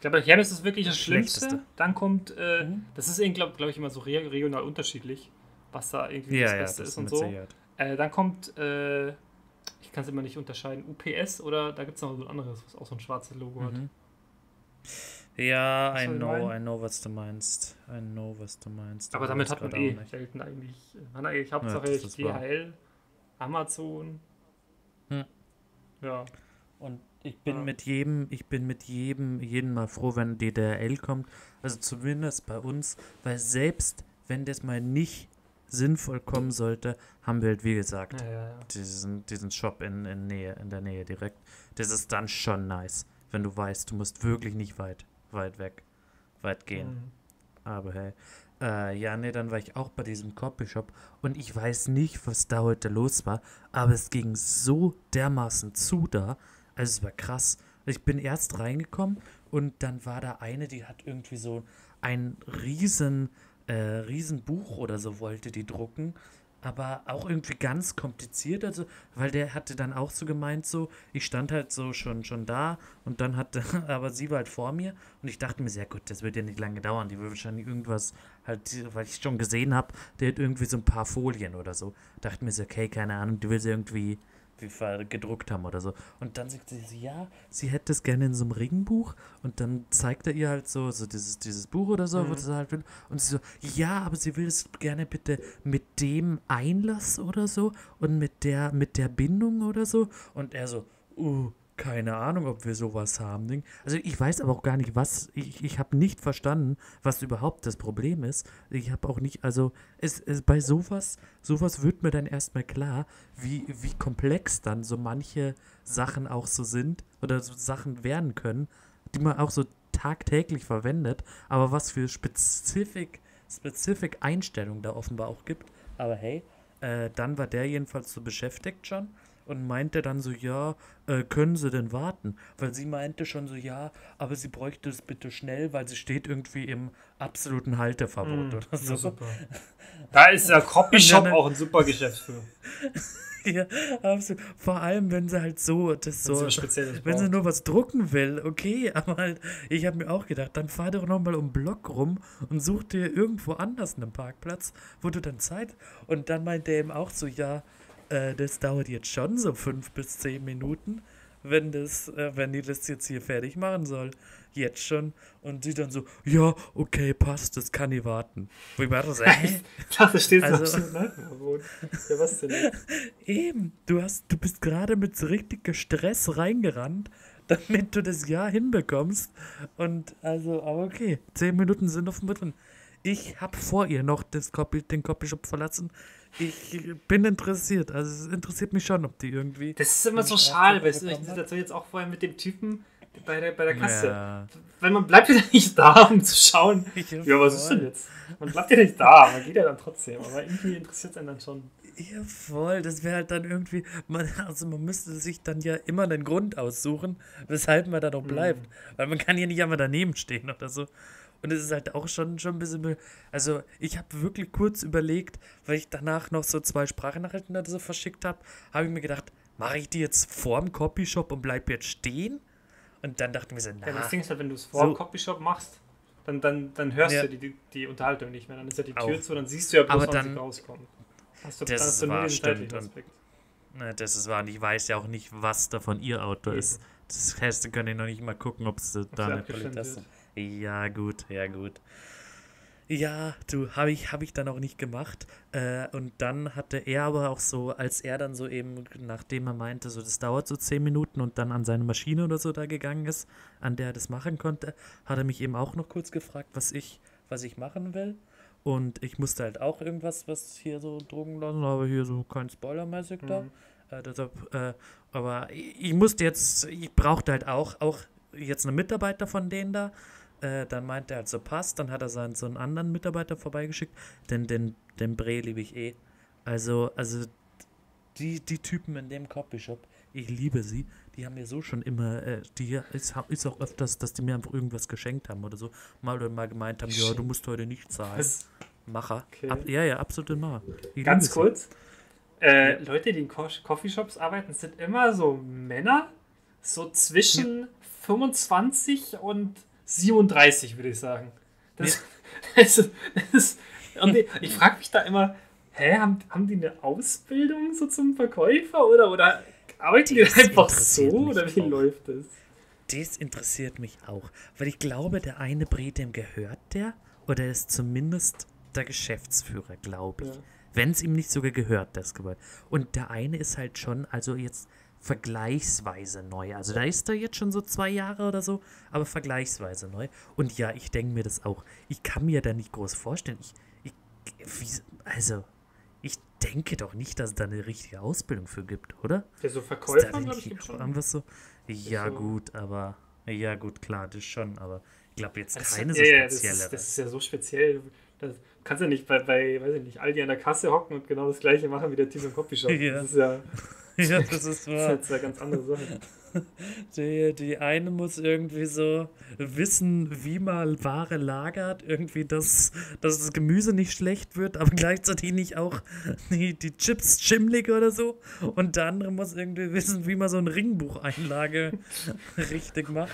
Ich glaube, Hermes ist wirklich das Das Schlimmste. Schlechteste. Dann kommt, äh, Mhm. das ist glaube glaub ich, immer so re regional unterschiedlich, was da irgendwie Ja, das ja, Beste das ist und so. Äh, dann kommt, äh, ich kann es immer nicht unterscheiden, UPS oder da gibt es noch so ein anderes, was auch so ein schwarzes Logo hat. Mhm. Ja, Weißt I know? I know, was du meinst. I know, was du meinst. Aber damit hat man eh selten eigentlich, man hat eigentlich Hauptsache wahr. DHL, Amazon. Hm. Ja. Und ich bin Ja. mit jedem, ich bin mit jedem, jeden Mal froh, wenn DDRL kommt. Also zumindest bei uns, weil selbst wenn das mal nicht sinnvoll kommen sollte, haben wir halt, wie gesagt, Ja, ja, diesen, diesen Shop in, in, Nähe, in der Nähe direkt. Das ist dann schon nice, wenn du weißt, du musst wirklich nicht weit, weit weg, weit gehen. Mhm. Aber hey. Äh, ja, nee, dann war ich auch bei diesem Copyshop und ich weiß nicht, was da heute los war, aber es ging so dermaßen zu da. Also es war krass. Ich bin erst reingekommen und dann war da eine, die hat irgendwie so ein riesen, äh, riesen Buch oder so wollte die drucken. aber auch irgendwie ganz kompliziert, also, weil der hatte dann auch so gemeint, so, ich stand halt so schon, schon da und dann hatte, [laughs] aber sie war halt vor mir und ich dachte mir, sehr gut, das wird ja nicht lange dauern, die wird wahrscheinlich irgendwas halt, weil ich schon gesehen habe, der hat irgendwie so ein paar Folien oder so. Dachte mir so, okay, keine Ahnung, du willst irgendwie wie gedruckt haben oder so. Und dann sagt sie, ja, sie hätte es gerne in so einem Ringbuch. Und dann zeigt er ihr halt so, so dieses, dieses Buch oder so, mhm. wo sie halt will. Und sie so, ja, aber sie will es gerne bitte mit dem Einlass oder so und mit der, mit der Bindung oder so. Und er so, uh, keine Ahnung, ob wir sowas haben. Also ich weiß aber auch gar nicht, was, ich, ich habe nicht verstanden, was überhaupt das Problem ist. Ich habe auch nicht, also es, es, bei sowas, sowas wird mir dann erstmal klar, wie, wie komplex dann so manche Sachen auch so sind oder so Sachen werden können, die man auch so tagtäglich verwendet, aber was für Spezifik, Spezifik Einstellungen da offenbar auch gibt. Aber hey, äh, dann war der jedenfalls so beschäftigt schon und meinte dann so, ja, äh, können Sie denn warten? Weil sie meinte schon so, ja, aber sie bräuchte es bitte schnell, weil sie steht irgendwie im absoluten Halteverbot mm, oder so. Ja, super. [laughs] Da ist der Copyshop auch ein super Geschäft für. [laughs] ja, absolut. Vor allem, wenn sie halt so, das so, wenn sie nur was drucken will, okay, [laughs] aber halt, ich habe mir auch gedacht, dann fahr doch nochmal um Block rum und such dir irgendwo anders einen Parkplatz, wo du dann Zeit, und dann meint der eben auch so, ja, äh, das dauert jetzt schon so fünf bis zehn Minuten, wenn das, äh, wenn die das jetzt hier fertig machen soll. Jetzt schon. Und sie dann so, ja, okay, passt, das kann ich warten. Wie war das, [laughs] ey? ich dachte, stehst also, du auf Ja, was denn jetzt? [laughs] Eben, du hast, du bist gerade mit so richtiger Stress reingerannt, [laughs] damit du das Jahr hinbekommst. Und also, aber okay, zehn Minuten sind dem drin. Ich habe vor ihr noch das Copy, den Copyshop verlassen ich bin interessiert. Also es interessiert mich schon, ob die irgendwie. Das ist immer so schade, weißt du, ich das jetzt auch vorher mit dem Typen bei der, bei der Kasse. Ja. Weil man bleibt ja [laughs] nicht da, um zu schauen. Ja, was ist denn jetzt? Man bleibt ja nicht da, man geht ja dann trotzdem. Aber irgendwie interessiert es einen dann schon. Ja, voll. Das wäre halt dann irgendwie. Man, also, man müsste sich dann ja immer einen Grund aussuchen, weshalb man da noch bleibt. Mhm. Weil man kann ja nicht einmal daneben stehen oder so. Und es ist halt auch schon, schon ein bisschen. Also, ich habe wirklich kurz überlegt, weil ich danach noch so zwei Sprachnachrichten oder so verschickt habe, habe ich mir gedacht, mache ich die jetzt vorm Copyshop und bleib jetzt stehen? Und dann dachte ich mir so, na. Ja, das Ding ist halt, wenn du es vor dem so, Copyshop machst, dann, dann, dann hörst ja. du die, die Unterhaltung nicht mehr. Dann ist ja die Tür auch. zu, dann siehst du ja bloß, Aber dann, sie rauskommt. Hast du, das hast du war, stimmt. Und, na, das ist wahr. Und ich weiß ja auch nicht, was da von ihr Auto ist. Das heißt, da kann ich noch nicht mal gucken, ob es da eine Polizei ja, gut, ja, gut. Ja, du, habe ich, hab ich dann auch nicht gemacht. Äh, und dann hatte er aber auch so, als er dann so eben, nachdem er meinte, so das dauert so zehn Minuten und dann an seine Maschine oder so da gegangen ist, an der er das machen konnte, hat er mich eben auch noch kurz gefragt, was ich, was ich machen will. Und ich musste halt auch irgendwas, was hier so drucken lassen, aber hier so kein Spoilermäßig da. Mhm. Äh, deshalb, äh, aber ich, ich musste jetzt, ich brauchte halt auch, auch jetzt einen Mitarbeiter von denen da äh, dann meint er halt so, passt. Dann hat er seinen, so einen anderen Mitarbeiter vorbeigeschickt. Denn den, den Bre liebe ich eh. Also, also die, die Typen in dem Copyshop, ich liebe sie. Die haben mir so schon immer, äh, die ist, ist auch öfters, dass die mir einfach irgendwas geschenkt haben oder so. Mal oder mal gemeint haben, ja, du musst heute nicht zahlen. Macher. Okay. Ab, ja, ja, absolut Macher. Ich Ganz kurz. Äh, ja. Leute, die in Co Coffeeshops arbeiten, sind immer so Männer, so zwischen ja. 25 und 37, würde ich sagen. Das, [laughs] das, ist, das ist, die, ich frage mich da immer, hä, haben, haben die eine Ausbildung so zum Verkäufer oder, oder arbeiten die einfach so oder wie auch. läuft das? Das interessiert mich auch, weil ich glaube, der eine Bre, dem gehört der oder ist zumindest der Geschäftsführer, glaube ich. Ja. Wenn es ihm nicht sogar gehört, das Gebäude. Und der eine ist halt schon, also jetzt vergleichsweise neu. Also da ist er jetzt schon so zwei Jahre oder so, aber vergleichsweise neu. Und ja, ich denke mir das auch. Ich kann mir da nicht groß vorstellen. Ich, ich wie, also, ich denke doch nicht, dass es da eine richtige Ausbildung für gibt, oder? Ja, so Verkäufer, glaube ich, gibt schon. So? Ja, so. gut, aber, ja, gut, klar, das schon, aber ich glaube jetzt also, keine so ja, spezielle. Das ist, das ist, ja so speziell. Das kannst ja nicht bei, bei, weiß ich nicht, Aldi an der Kasse hocken und genau das gleiche machen wie der Team im Copyshop. [laughs] Ja. Das ist ja [laughs] ja, das ist wahr. Das ist jetzt eine ganz andere Sache. [laughs] Die, die eine muss irgendwie so wissen, wie man Ware lagert, irgendwie, dass, dass das Gemüse nicht schlecht wird, aber [laughs] gleichzeitig nicht auch die, die Chips schimmlig oder so. Und der andere muss irgendwie wissen, wie man so ein Ringbucheinlage richtig macht.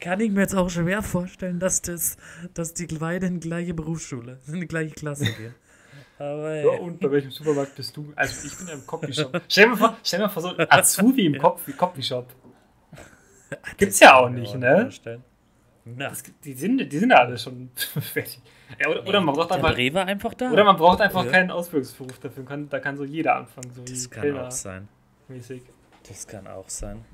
Kann ich mir jetzt auch schwer vorstellen, dass, das, dass die beide in die gleiche Berufsschule, in die gleiche Klasse gehen. Aber ja, und bei welchem Supermarkt bist du? Also ich bin ja im Coffeeshop. [laughs] stell, dir vor, stell dir mal vor, so ein [laughs] Azubi im Coffeeshop. [laughs] Gibt's ja auch nicht, ne? Das, die, sind, die sind ja alle schon fertig. Ja, oder, oder, man braucht einfach, war einfach da. Oder man braucht einfach ja. keinen Ausbildungsberuf dafür. Kann, da kann so jeder anfangen. So das kann Kellner auch sein. Mäßig. Das kann auch sein.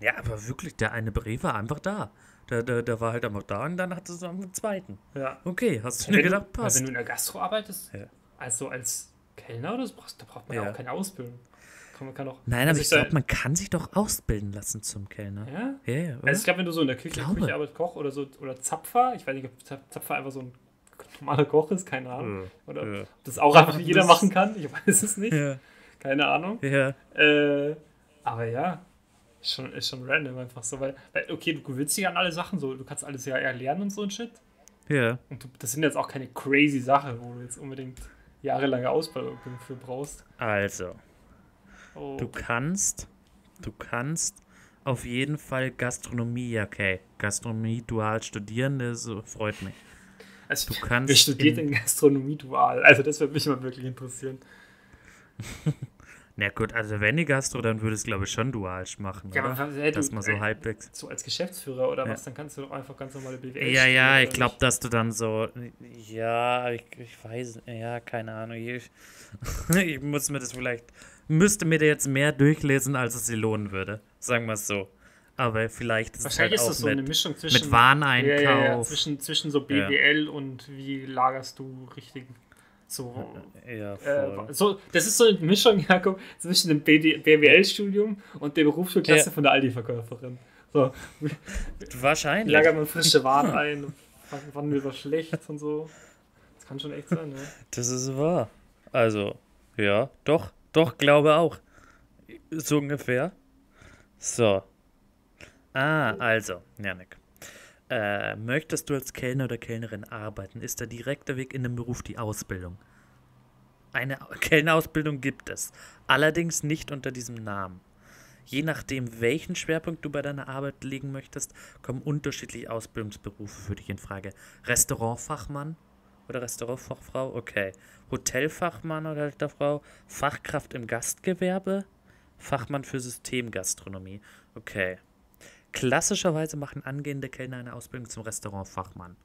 Ja, aber wirklich, der eine Bre war einfach da. Der, der, der war halt einfach da und dann hat es noch einen zweiten. Ja. Okay, hast du mir gedacht, passt. Wenn du in der Gastro arbeitest, ja. Also als Kellner, das brauchst, da braucht man ja. auch keine Ausbildung. Man kann auch, Nein, aber ich glaube, man kann sich doch ausbilden lassen zum Kellner. Ja? Ja, ja also ich glaube, wenn du so in der Küche, Küche arbeitest, Koch oder so, oder Zapfer, ich weiß nicht, ob Zapfer einfach so ein normaler Koch ist, keine Ahnung. Ja. Oder ja. das auch einfach jeder machen kann, ich weiß es nicht. Ja. Keine Ahnung. Ja. Äh, aber ja, ist schon, ist schon random einfach so, weil, weil, okay, du gewöhnst dich an alle Sachen, so, du kannst alles ja eher lernen und so ein Shit. Ja. Und du, das sind jetzt auch keine crazy Sachen, wo du jetzt unbedingt jahrelange Ausbildung für brauchst. Also, oh. du kannst, du kannst auf jeden Fall Gastronomie, okay, Gastronomie dual studieren, das freut mich. Also, du kannst wer studiert in Gastronomie dual? Also, das würde mich mal wirklich interessieren. [laughs] Na gut, also wenn die Gastro, dann würde es glaube ich schon dual machen, ja, oder? Aber, hey, dass man so halbwegs. So als Geschäftsführer oder ja. was, dann kannst du doch einfach ganz normale BWL Ja, ja, ich glaube, dass du dann so, ja, ich, ich weiß, ja, keine Ahnung, ich, [laughs] ich muss mir das vielleicht, müsste mir da jetzt mehr durchlesen, als es sie lohnen würde, sagen wir es so. Aber vielleicht ist Wahrscheinlich es halt ist das so mit, eine Mischung zwischen, mit Wareneinkauf. Ja, ja, zwischen, zwischen so BWL und wie lagerst du richtig so, ja, äh, so, das ist so eine Mischung, [laughs] Jakob, zwischen dem BWL-Studium und der Berufsschulklasse ja. von der Aldi-Verkäuferin. So. Wahrscheinlich. Wie lagert man frische [laughs] Waren ein, wann wird was schlecht und so. Das kann schon echt sein, ne? Das ist wahr. Also, ja, doch, doch, glaube auch. So ungefähr. So. Ah, also, Janik. Äh, möchtest du als Kellner oder Kellnerin arbeiten, ist der direkte Weg in den Beruf die Ausbildung. Eine Kellnerausbildung gibt es, allerdings nicht unter diesem Namen. Je nachdem, welchen Schwerpunkt du bei deiner Arbeit legen möchtest, kommen unterschiedliche Ausbildungsberufe für dich in Frage. Restaurantfachmann oder Restaurantfachfrau? Okay. Hotelfachmann oder Frau? Fachkraft im Gastgewerbe? Fachmann für Systemgastronomie? Okay. Klassischerweise machen angehende Kellner eine Ausbildung zum Restaurantfachmann.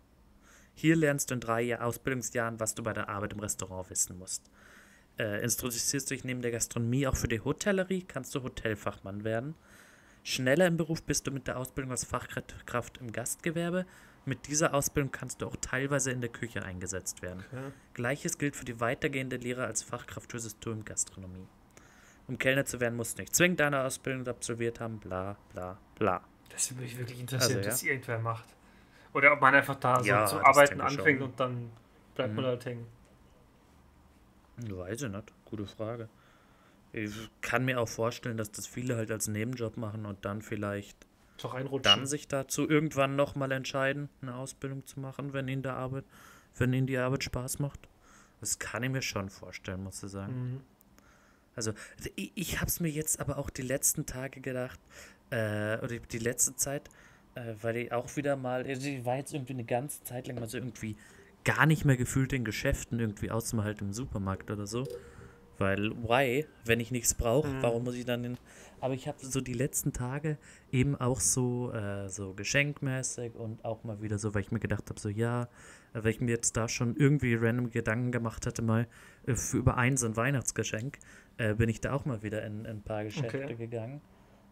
Hier lernst du in drei Ausbildungsjahren, was du bei der Arbeit im Restaurant wissen musst. Äh, interessierst du dich neben der Gastronomie auch für die Hotellerie, kannst du Hotelfachmann werden. Schneller im Beruf bist du mit der Ausbildung als Fachkraft im Gastgewerbe. Mit dieser Ausbildung kannst du auch teilweise in der Küche eingesetzt werden. Okay. Gleiches gilt für die weitergehende Lehre als Fachkraft für Systemgastronomie. Um Kellner zu werden, musst du nicht zwingend deine Ausbildung absolviert haben, bla bla bla. Das würde mich wirklich interessieren, also, ja. dass irgendwer macht. Oder ob man einfach da so zu arbeiten anfängt und dann bleibt mhm. man halt hängen. Weiß ich nicht. Gute Frage. Ich kann mir auch vorstellen, dass das viele halt als Nebenjob machen und dann vielleicht dann sich dazu irgendwann nochmal entscheiden, eine Ausbildung zu machen, wenn ihnen der Arbeit, wenn ihnen die Arbeit Spaß macht. Das kann ich mir schon vorstellen, muss ich sagen. Mhm. Also, ich, ich habe es mir jetzt aber auch die letzten Tage gedacht, äh, oder die letzte Zeit, äh, weil ich auch wieder mal, also ich war jetzt irgendwie eine ganze Zeit lang mal so irgendwie gar nicht mehr gefühlt in Geschäften, irgendwie außer halt im Supermarkt oder so. Weil, why? Wenn ich nichts brauche, mhm. warum muss ich dann in. Aber ich habe so die letzten Tage eben auch so, äh, so geschenkmäßig und auch mal wieder so, weil ich mir gedacht habe, so ja, äh, weil ich mir jetzt da schon irgendwie random Gedanken gemacht hatte, mal äh, für über ein so ein Weihnachtsgeschenk, äh, bin ich da auch mal wieder in, in ein paar Geschäfte okay. gegangen.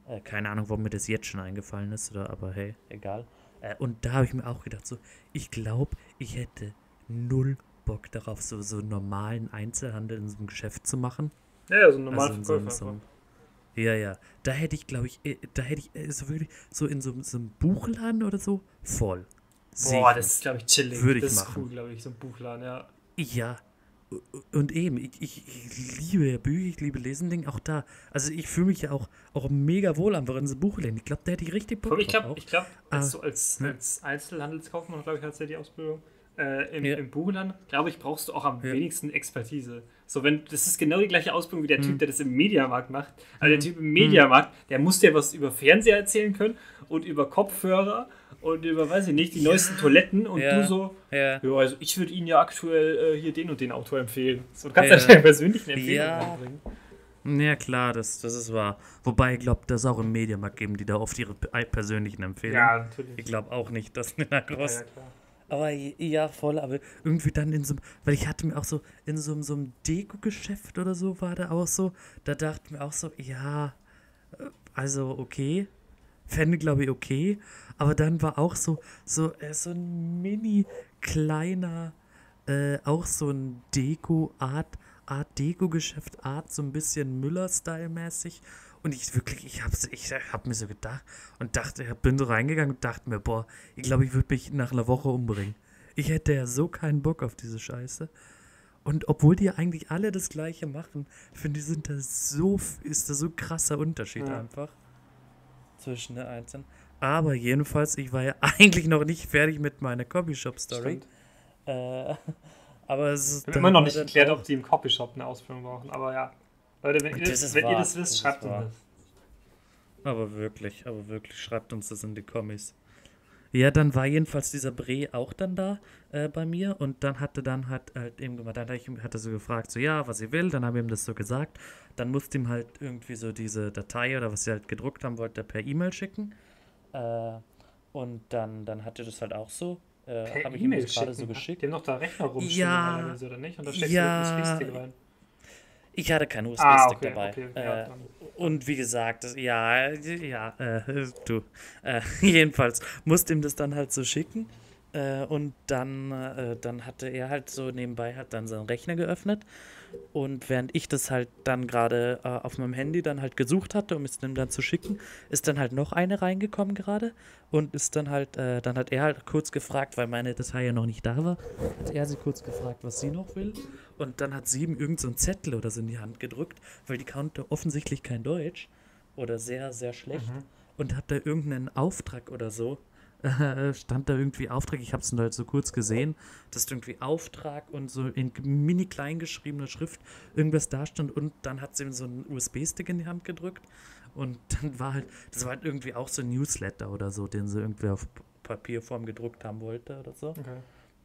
Äh, keine Ahnung, warum mir das jetzt schon eingefallen ist, oder, aber hey, egal. Äh, und da habe ich mir auch gedacht, so, ich glaube, ich hätte null Bock darauf, so, so normalen Einzelhandel in so einem Geschäft zu machen. Ja, ja so ein normaler also Verkäufer. So, so, ja, ja. Da hätte ich, glaube ich, äh, da hätte ich äh, so wirklich so in so, so einem Buchladen oder so voll. Boah, das ist, glaube ich, chillig. Würde ich das machen. ist cool, glaube ich, so ein Buchladen, ja. Ja. Und eben, ich, ich, ich liebe ja Bücher, ich liebe Lesen, Ding, auch da. Also ich fühle mich ja auch, auch mega wohl einfach in so Buch lesen. Ich glaube, der hätte ich richtig Bock Ich glaube, glaub, als, so als, ah, als Einzelhandelskaufmann, glaube ich, hat ja die Ausbildung äh, im, ja. im Buchland, glaube ich, brauchst du auch am ja. wenigsten Expertise. So, wenn, das ist genau die gleiche Ausbildung wie der Typ, mhm. der das im Mediamarkt macht. Also der hm. Typ im Mediamarkt, der muss dir was über Fernseher erzählen können und über Kopfhörer und über, weiß ich nicht, die ja. neuesten Toiletten und ja. du so, ja, ja also ich würde Ihnen ja aktuell äh, hier den und den Autor empfehlen. So, du kannst ja deine persönlichen Empfehlungen ja. bringen. Ja, klar, das, das ist wahr. Wobei, ich glaube, das auch im Mediamarkt geben, die da oft ihre persönlichen Empfehlungen. Ja, natürlich. Ich glaube auch nicht, dass in der Groß. Ja, klar. Aber ja, voll, aber irgendwie dann in so einem, weil ich hatte mir auch so, in so, so einem Deko-Geschäft oder so war da auch so, da dachte ich mir auch so, ja, äh, also okay, fände glaube ich okay, aber dann war auch so, so, äh, so ein mini kleiner, äh, auch so ein Deko-Art, Art Deko-Geschäft, Art so ein bisschen Müller-Style-mäßig. Und ich wirklich, ich hab's, ich hab mir so gedacht und dachte, ich bin so reingegangen und dachte mir, boah, ich glaube, ich würde mich nach einer Woche umbringen. Ich hätte ja so keinen Bock auf diese Scheiße. Und obwohl die eigentlich alle das Gleiche machen, finde ich, sind da so, ist da so krasser Unterschied ja. einfach zwischen den einzelnen. Aber jedenfalls, ich war ja [laughs] eigentlich noch nicht fertig mit meiner Copyshop-Story. Äh, aber es ist. Ich immer noch nicht erklärt, ob die im Copyshop eine Ausführung brauchen. Aber ja. Leute, wenn, ihr das, wenn ihr das, wisst, das schreibt uns das. Aber wirklich, aber wirklich, schreibt uns das in die Kommis. Ja, dann war jedenfalls dieser Bre auch dann da äh, bei mir und dann hatte dann halt, halt eben gemacht, dann hat, ich, hat er so gefragt, so ja, was ihr will, dann habe ich ihm das so gesagt. Dann musste ihm halt irgendwie so diese Datei oder was sie halt gedruckt haben wollte, per E-Mail schicken. Äh, und dann, dann hat er das halt auch so. Äh, habe ich ihm das gerade so geschickt. Haben noch da Rechner rumstehen, ja, oder nicht? Und da steckst ja, du USB-Stick rein. Ich hatte keinen USB-Stick ah, okay, dabei. Okay, äh, und wie gesagt, das, ja, ja, äh, du. Äh, [laughs] jedenfalls musste ihm das dann halt so schicken. Äh, und dann, äh, dann hatte er halt so nebenbei hat dann seinen Rechner geöffnet und während ich das halt dann gerade äh, auf meinem Handy dann halt gesucht hatte, um es dem dann zu schicken, ist dann halt noch eine reingekommen gerade und ist dann halt, äh, dann hat er halt kurz gefragt, weil meine Datei ja noch nicht da war, hat er sie kurz gefragt, was sie noch will. Und dann hat sie ihm irgendeinen so Zettel oder so in die Hand gedrückt, weil die konnte offensichtlich kein Deutsch oder sehr, sehr schlecht mhm. und hat da irgendeinen Auftrag oder so [laughs] stand da irgendwie Auftrag, ich habe es nur halt so kurz gesehen, dass irgendwie Auftrag und so in mini klein geschriebener Schrift irgendwas da stand und dann hat sie ihm so einen USB-Stick in die Hand gedrückt und [laughs] dann war halt, das war halt irgendwie auch so ein Newsletter oder so, den sie irgendwie auf Papierform gedruckt haben wollte oder so. Okay.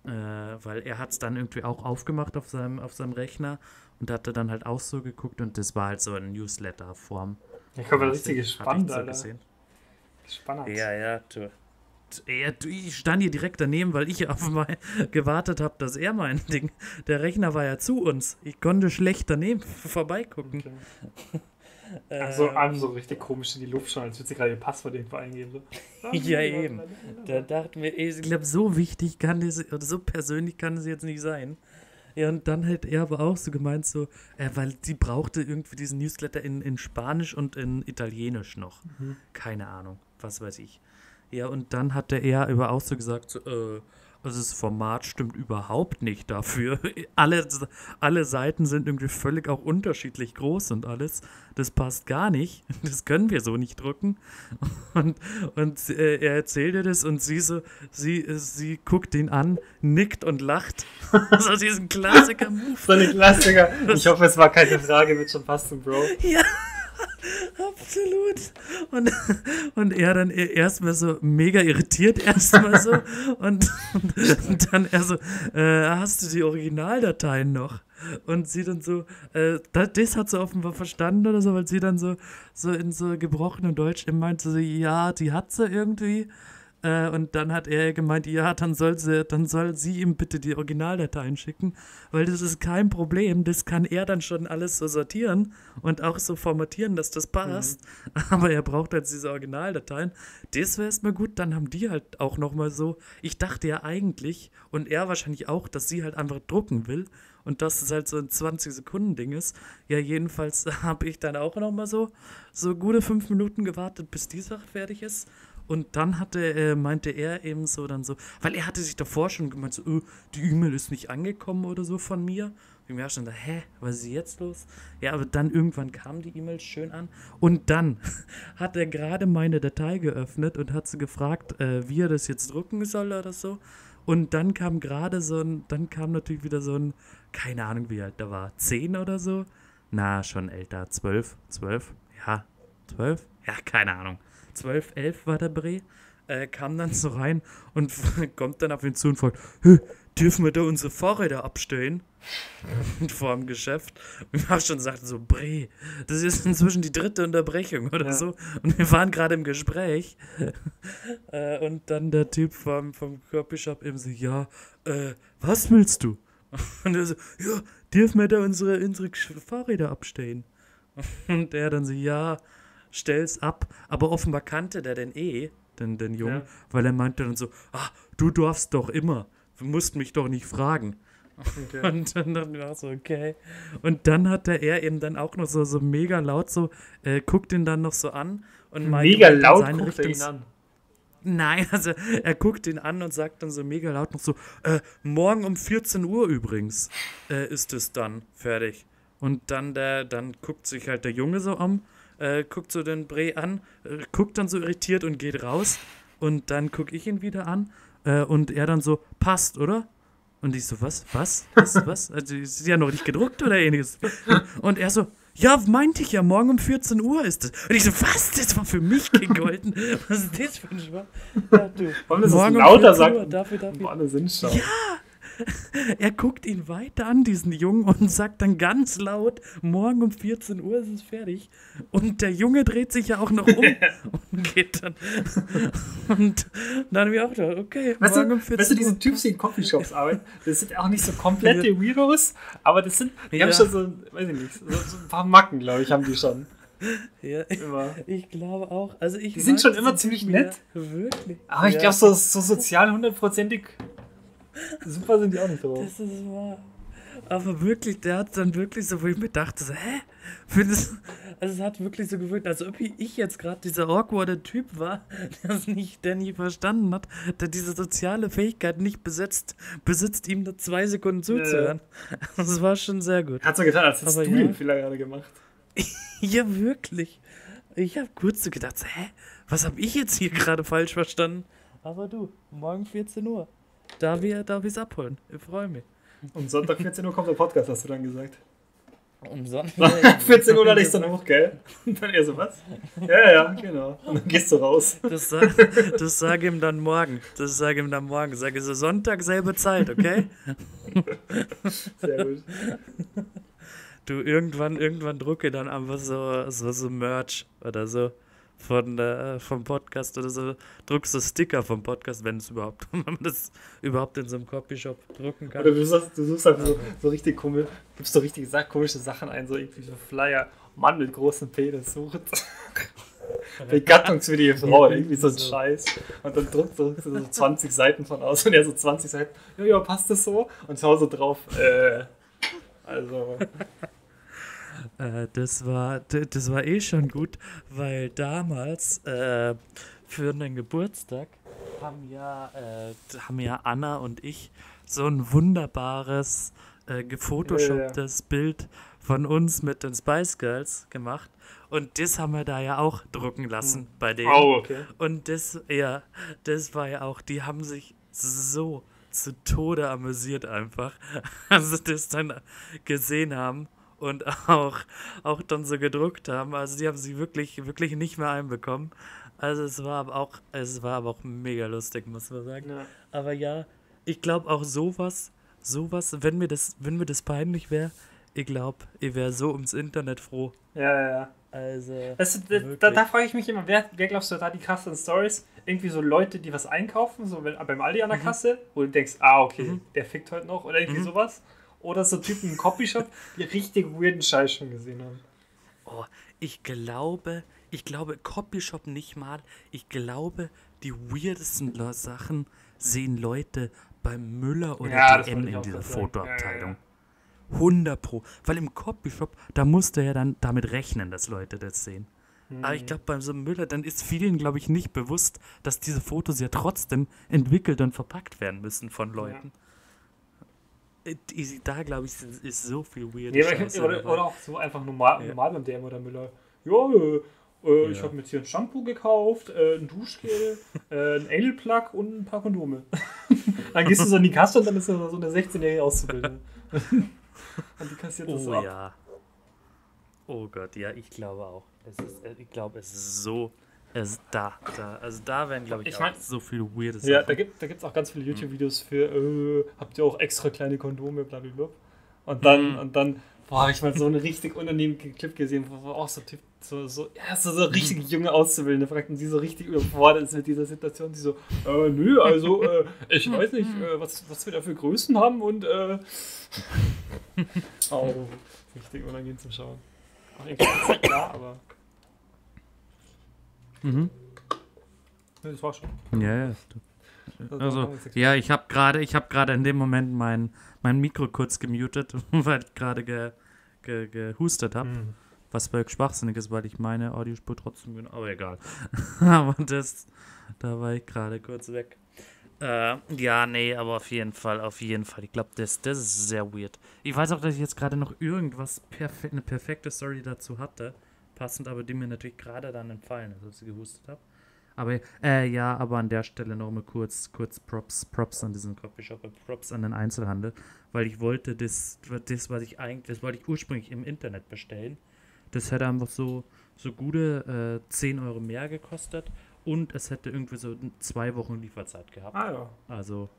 Äh, weil er hat es dann irgendwie auch aufgemacht auf seinem, auf seinem Rechner und hatte dann halt auch so geguckt und das war halt so ein Newsletter-Form. Ich das richtig gespannt, Alter. Spannend. Ja, ja, tu er, ich stand hier direkt daneben, weil ich auf mal [laughs] gewartet habe, dass er mein [laughs] Ding. Der Rechner war ja zu uns. Ich konnte schlecht daneben [laughs] vorbeigucken. Okay. Also, ähm, so richtig komisch in die Luft schon, als würde sie gerade ihr Passwort irgendwo eingeben. So. ja, eben. Da dachten wir, ich glaube, so wichtig kann das, oder so persönlich kann es jetzt nicht sein. Ja, und dann hat er aber auch so gemeint, so, äh, weil sie brauchte irgendwie diesen Newsletter in, in Spanisch und in Italienisch noch. Mhm. Keine Ahnung, was weiß ich. Ja, und dann hat der eher über auch so gesagt, so, äh, also das Format stimmt überhaupt nicht dafür. [laughs] alle, alle Seiten sind irgendwie völlig auch unterschiedlich groß und alles. Das passt gar nicht. [laughs] Das können wir so nicht drucken. [laughs] Und, und äh, er erzählt ihr das und sie so, sie, sie guckt ihn an, nickt und lacht. so diesen Klassiker-Move. so eine Klassiker. Ich hoffe, es war keine Frage, wird schon zum Bro. Ja. Absolut. Und, und er dann e-, erstmal so mega irritiert, [laughs] erstmal so. Und, und, dann er so, äh, hast du die Originaldateien noch? Und sie dann so, äh, das, das, hat sie offenbar verstanden oder so, weil sie dann so, so in so gebrochenem Deutsch meinte, so, ja, die hat sie irgendwie. Äh, und dann hat er gemeint, ja, dann soll, sie, dann soll sie ihm bitte die Originaldateien schicken, weil das ist kein Problem. Das kann er dann schon alles so sortieren und auch so formatieren, dass das passt. Mhm. Aber er braucht halt diese Originaldateien. Das wäre erstmal gut. Dann haben die halt auch nochmal so. Ich dachte ja eigentlich, und er wahrscheinlich auch, dass sie halt einfach drucken will und dass es halt so ein 20-Sekunden-Ding ist. Ja, jedenfalls [laughs] habe ich dann auch nochmal so, so gute fünf Minuten gewartet, bis die Sache fertig ist. Und dann hatte, äh, meinte er eben so dann so, weil er hatte sich davor schon gemeint, so, oh, die E-Mail ist nicht angekommen oder so von mir. Ich mir auch schon da, hä, was ist jetzt los? Ja, aber dann irgendwann kam die E-Mail schön an und dann [laughs] hat er gerade meine Datei geöffnet und hat sie gefragt, äh, wie er das jetzt drucken soll oder so. Und dann kam gerade so ein, dann kam natürlich wieder so ein, keine Ahnung wie alt da war, 10 oder so. Na, schon älter, 12, 12, ja, 12? Ja, keine Ahnung. 12, 11 war der Bre. Äh, kam dann so rein und [laughs] kommt dann auf ihn zu und fragt, "Hä, dürfen wir da unsere Fahrräder abstellen? [laughs] Vor dem Geschäft. Und wir haben schon gesagt, so, Bre, das ist inzwischen die dritte Unterbrechung oder Ja. so. Und wir waren gerade im Gespräch. [laughs] äh, und dann der Typ vom, vom Copyshop eben so, ja, äh, was willst du? Und er so, ja, dürfen wir da unsere, unsere Fahrräder abstellen? Und er dann so, ja, stell's ab. Aber offenbar kannte der den eh, den, den Jungen, Ja. weil er meinte dann so, ah, du darfst doch immer. Du musst mich doch nicht fragen. Okay. [laughs] Und dann dachten wir auch so, okay. Und dann hat der er eben dann auch noch so, so mega laut so, äh, guckt ihn dann noch so an und meinte Mega laut guckt er ihn Richtung- an. Nein, also er guckt ihn an und sagt dann so mega laut noch so, äh, morgen um 14 Uhr übrigens äh, ist es dann fertig. Und dann der, dann guckt sich halt der Junge so um, äh, guckt so den Bre an, äh, guckt dann so irritiert und geht raus. Und dann guck ich ihn wieder an äh, und er dann so, passt, oder? Und ich so, was, was, was, was? Also ist ja noch nicht gedruckt oder ähnliches. Und er so, ja, meinte ich ja, morgen um 14 Uhr ist es. Und ich so, was? Das war für mich gegolten. Was ist das für ein Schwach? Ja, du. Warum das Morgen um lauter 14 Uhr, sagt? dafür, dafür. Boah, schon. [laughs] Er guckt ihn weiter an, diesen Jungen, und sagt dann ganz laut, morgen um 14 Uhr ist es fertig. Und der Junge dreht sich ja auch noch um [laughs] und geht dann. Und dann habe ich auch gedacht, okay, Weißt morgen du, um 14 weißt du, Uhr. diese Typen, die in Coffeeshops arbeiten, das sind auch nicht so komplette Weirdos, aber das sind, die Ja. haben schon so, weiß ich nicht, so, so ein paar Macken, glaube ich, haben die schon. Ja, Immer. ich glaube auch. Also ich Die sind schon immer ziemlich nett. Ja, wirklich. Aber ich Ja, glaube, so, so sozial hundertprozentig super sind die auch nicht drauf. Das ist wahr. Aber wirklich, der hat dann wirklich so, wo ich mir dachte, so, hä? Findest Also es hat wirklich so gewirkt, als ob ich jetzt gerade dieser awkwarde Typ war, [laughs] der es nicht, der nie verstanden hat, der diese soziale Fähigkeit nicht besitzt, besitzt, ihm nur zwei Sekunden zuzuhören. [laughs] Das war schon sehr gut. Hat so getan, als hättest du ja. den Fehler gerade gemacht. [laughs] Ja, wirklich. Ich habe kurz so gedacht, hä? Was habe ich jetzt hier gerade falsch verstanden? Aber du, morgen 14 Uhr. Da wir, da wir's abholen. Ich freue mich. Und Sonntag 14 Uhr kommt der Podcast, hast du dann gesagt. Und Sonntag. [laughs] 14 Uhr lade ich dann hoch, gell? Und [laughs] dann er so, was? Ja, ja, genau. Und dann gehst du raus. Das, sa das sage ihm dann morgen. Das sage ihm dann morgen. Sage so Sonntag selbe Zeit, okay? Sehr gut. Du irgendwann irgendwann drucke dann einfach so so, so Merch oder so von äh, vom Podcast oder so druckst so Sticker vom Podcast, wenn es überhaupt [laughs] wenn man das überhaupt in so einem Copyshop drucken kann. Oder du suchst, du suchst einfach so, so richtig komisch, gibst so richtig komische Sachen ein, so irgendwie so Flyer. Mann mit großem Penis sucht. [laughs] Begattung für die Frau, irgendwie so ein so. Scheiß. Und dann druckst du so 20 Seiten von aus und er so 20 Seiten. Ja, ja, passt das so? Und schau so drauf. Äh, also, Äh, das war das war eh schon gut, weil damals äh, für einen Geburtstag haben ja äh, haben ja Anna und ich so ein wunderbares äh, gefotoshopptes Bild von uns mit den Spice Girls gemacht und das haben wir da ja auch drucken lassen bei denen. oh, okay. Und das, ja, das war ja auch, die haben sich so zu Tode amüsiert einfach, [laughs] als sie das dann gesehen haben und [laughs] auch, auch dann so gedruckt haben. Also die haben sie wirklich, wirklich nicht mehr einbekommen. Also es war aber auch, es war aber auch mega lustig, muss man sagen. Ja. Aber ja, ich glaube auch sowas, sowas, wenn mir das, wenn mir das peinlich wäre, ich glaube, ich wäre so ums Internet froh. Ja, ja, ja. Also, du, da, da, frage ich mich immer, wer, wer glaubst du da die krassen Stories? Irgendwie so Leute, die was einkaufen, so wenn, beim Aldi an der Kasse, wo du denkst, ah, okay, Mhm. der fickt heute noch oder irgendwie Mhm. sowas. Oder so Typen im Copyshop, die richtig weirden Scheiß schon gesehen haben. Oh, ich glaube, ich glaube, Copyshop nicht mal. Ich glaube, die weirdesten Sachen sehen Leute beim Müller oder Ja, DM in dieser. Fotoabteilung. Ja, 100 pro. Weil im Copyshop, da musst du ja dann damit rechnen, dass Leute das sehen. Hm. Aber ich glaube, beim so Müller, dann ist vielen, glaube ich, nicht bewusst, dass diese Fotos ja trotzdem entwickelt und verpackt werden müssen von Leuten. die- da glaube ich, ist, ist so viel weird. Aber ich, oder, oder auch so einfach normal, Ja. normal beim DM oder Müller. Ja, äh, äh, ich Ja. habe mir jetzt hier ein Shampoo gekauft, äh, ein Duschgel, äh, ein Anal-Plug und ein paar Kondome. [laughs] dann gehst du so in die Kasse und dann ist da so eine 16-jährige Auszubildende. [laughs] und die kassiert das Oh ab. ja. Oh Gott, ja, ich glaube auch. Ist, äh, ich glaube, es ist so. Es ist da, da. Also da werden, glaube ich, Ich auch mein- so viele weirde Ja, Sachen. da gibt es da gibt's auch ganz viele YouTube-Videos für, äh, habt ihr auch extra kleine Kondome, blablabla. Und dann, Mhm. und dann, boah, hab ich mal so einen richtig unangenehmen Clip gesehen, wo, auch so Typ, so, so, ja, so, so richtig junge Auszubildende fragten, die so richtig überfordert ist mit dieser Situation, die so, äh, nö, also, äh, ich weiß nicht, äh, was, was wir da für Größen haben und, äh, [laughs] [laughs] oh, richtig unangenehm zum Schauen. Auch irgendwie ist ja klar, aber, Mhm. das war schon. Ja, ja. Also, ganz ja, ich habe gerade, ich habe gerade in dem Moment mein, mein Mikro kurz gemutet, [laughs] weil ich gerade ge, ge, gehustet habe. Mhm. Was völlig schwachsinnig ist, weil ich meine Audiospur trotzdem genau. Aber egal. [laughs] aber das, da war ich gerade kurz weg. Äh, ja, nee, aber auf jeden Fall, auf jeden Fall. Ich glaube, das, das ist sehr weird. Ich weiß auch, dass ich jetzt gerade noch irgendwas, perfe eine perfekte Story dazu hatte. Passend, aber die mir natürlich gerade dann entfallen ist, als ich gehustet habe. Aber, äh, ja, aber an der Stelle nochmal kurz, kurz Props, Props an diesen Coffeeshop, äh, Props an den Einzelhandel, weil ich wollte das, das, was ich eigentlich, das wollte ich ursprünglich im Internet bestellen. Das hätte einfach so, so gute äh, 10 Euro mehr gekostet und es hätte irgendwie so zwei Wochen Lieferzeit gehabt. Ah ja, Also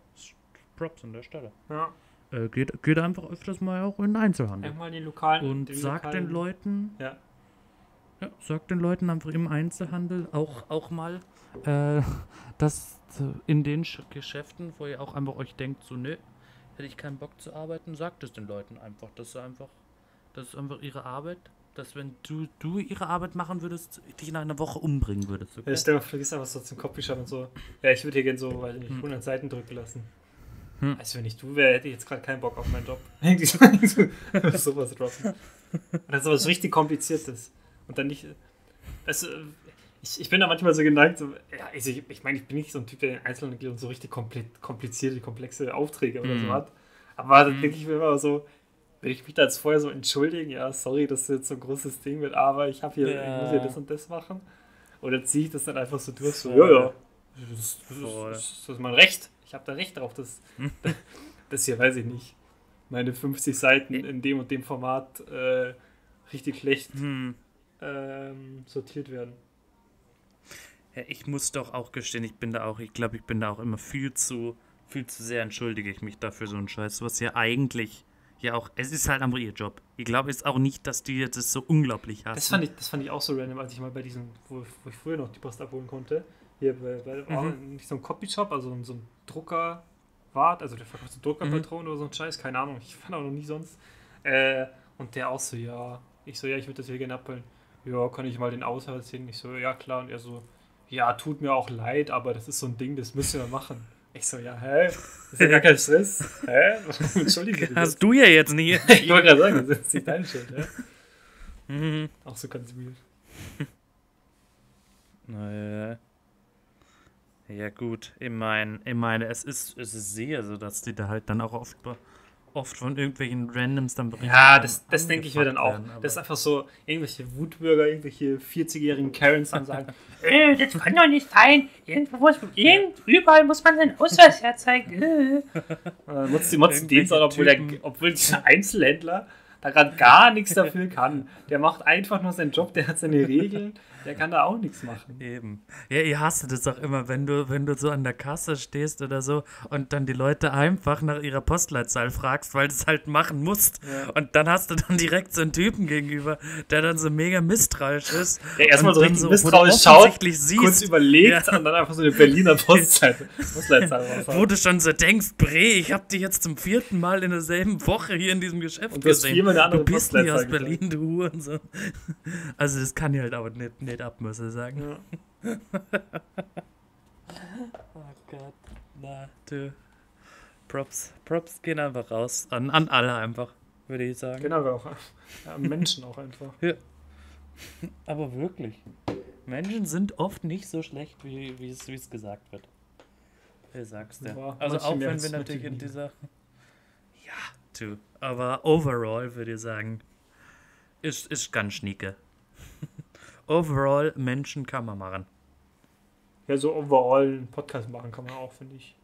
Props an der Stelle. ja. Äh, geht, geht einfach öfters mal auch in den Einzelhandel. Einfach mal die lokalen. Und sagt lokalen, den Leuten, Ja. Ja, sagt den Leuten einfach im Einzelhandel auch, auch mal, äh, dass äh, in den Sch Geschäften, wo ihr auch einfach euch denkt, so, nö, hätte ich keinen Bock zu arbeiten, sagt es den Leuten einfach. Das ist einfach, das ist einfach ihre Arbeit. Dass wenn du, du ihre Arbeit machen würdest, dich in einer Woche umbringen würdest. Ja, Okay? stell dir mal, vergiss einfach so zum Copyshop und so. Ja, ich würde hier gerne so, weil ich nicht 100 Seiten drücken lassen. Hm. Also wenn ich du wäre, hätte ich jetzt gerade keinen Bock auf meinen Job. So- [laughs] [laughs] sowas droppen. Und dann sowas richtig kompliziertes. Und dann nicht. Weißt du, ich, ich bin da manchmal so geneigt, so, ja, also ich, ich meine, ich bin nicht so ein Typ, der in Einzelhandel geht und so richtig komplizierte, komplexe Aufträge oder Mhm. so hat. Aber dann Mhm. denke ich mir immer so, will ich mich da jetzt vorher so entschuldigen, ja, sorry, dass das jetzt so ein großes Ding wird, aber ich habe hier, ich muss hier Ja. das und das machen. Oder ziehe ich das dann einfach so durch, so, ja, ja, das, das, das ist mein Recht. Ich habe da Recht drauf, dass [laughs] das hier, weiß ich nicht, meine 50 Seiten in dem und dem Format äh, richtig schlecht Hm. Ähm, sortiert werden. Ja, ich muss doch auch gestehen, ich bin da auch, ich glaube, ich bin da auch immer viel zu, viel zu sehr entschuldige ich mich dafür so einen Scheiß, was ja eigentlich ja auch, es ist halt einfach ihr Job. Ich glaube jetzt auch nicht, dass die jetzt das so unglaublich hassen. Das fand, ich, das fand ich auch so random, als ich mal bei diesem, wo, wo ich früher noch die Post abholen konnte, hier bei, bei Mhm. nicht so ein Copyshop, also so ein Drucker wart, also der verkauft so Druckerpatronen oder so ein Scheiß, keine Ahnung, ich fand auch noch nie sonst. Äh, und der auch so, ja, ich so, ja, ich würde das hier gerne abholen. Ja, kann ich mal den Ausweis sehen? Ich so, ja klar. Und er so, ja, tut mir auch leid, aber das ist so ein Ding, das müssen wir machen. Ich so, ja, hä? Das ist ja gar kein Stress. Hä? [laughs] Entschuldige. Hast du ja jetzt nie. [laughs] Ich wollte gerade sagen, das ist nicht deine Schuld, hä? mhm. Auch so ganz weird. [laughs] Naja. Ja gut, ich meine, ich meine, es ist, es ist sehr so, dass die da halt dann auch oft, oft von irgendwelchen Randoms dann berichten. Ja, das, das denke ich mir dann auch. werden, das ist einfach so, irgendwelche Wutbürger, irgendwelche 40-jährigen Karens dann sagen, [laughs] Äh, das kann doch nicht sein. Irgendwo muss, irgend, überall muss man seinen Ausweis herzeigen. Äh. Und dann nutzt die motzen den so, obwohl, der, obwohl dieser Einzelhändler da gerade gar nichts dafür kann. Der macht einfach nur seinen Job, der hat seine Regeln, der kann da auch nichts machen. Eben. Ja, ihr hasst das auch immer, wenn du, wenn du so an der Kasse stehst oder so und dann die Leute einfach nach ihrer Postleitzahl fragst, weil du es halt machen musst. Ja. Und dann hast du dann direkt so einen Typen gegenüber, der dann so mega misstrauisch ist. Der erstmal so richtig du misstrauisch schaut, siehst, kurz überlegt Ja. und dann einfach so eine Berliner Postleitzahl Postleitzahl [laughs] raushaut. wo du schon so denkst, Bre, ich hab dich jetzt zum vierten Mal in derselben Woche hier in diesem Geschäft Und du hast gesehen. viermal eine andere du bist nicht aus Postleitzahl Berlin, du Hurensohn. [laughs] Also das kann ich halt aber nicht, nicht ab, muss ich sagen. Ja. [laughs] Oh Gott, na, du. Props, Props gehen einfach raus. An, an alle einfach, würde ich sagen. Genau, aber auch ja, Menschen auch einfach. [laughs] Aber wirklich. Menschen sind oft nicht so schlecht, wie es gesagt wird. Wer sagst du? Ja, also auch wenn wir natürlich in dieser. Ja, to. Aber overall würde ich sagen, ist, ist ganz schnieke. Overall, Menschen kann man machen. Ja, so overall einen Podcast machen kann man auch, finde ich.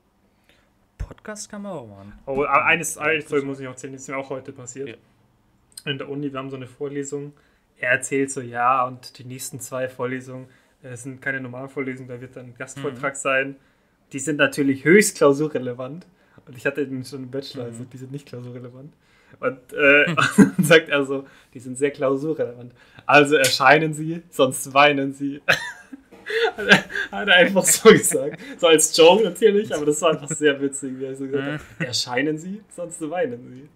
Podcast kann man auch machen. Oh, eines, eine Folge muss ich noch erzählen, das ist mir auch heute passiert. Ja. In der Uni, wir haben so eine Vorlesung. Er erzählt so, ja, und die nächsten zwei Vorlesungen äh, sind keine normalen Vorlesungen, da wird dann ein Gastvortrag Mhm. sein. Die sind natürlich höchst klausurrelevant. Und ich hatte eben schon einen Bachelor, Mhm. also die sind nicht klausurrelevant. Und äh, [laughs] dann sagt er so, die sind sehr klausurrelevant. Also erscheinen sie, sonst weinen sie. [laughs] hat, er, hat er einfach so gesagt. So als Joke natürlich, aber das war einfach sehr witzig, wie er so gesagt hat. Erscheinen sie, sonst weinen sie.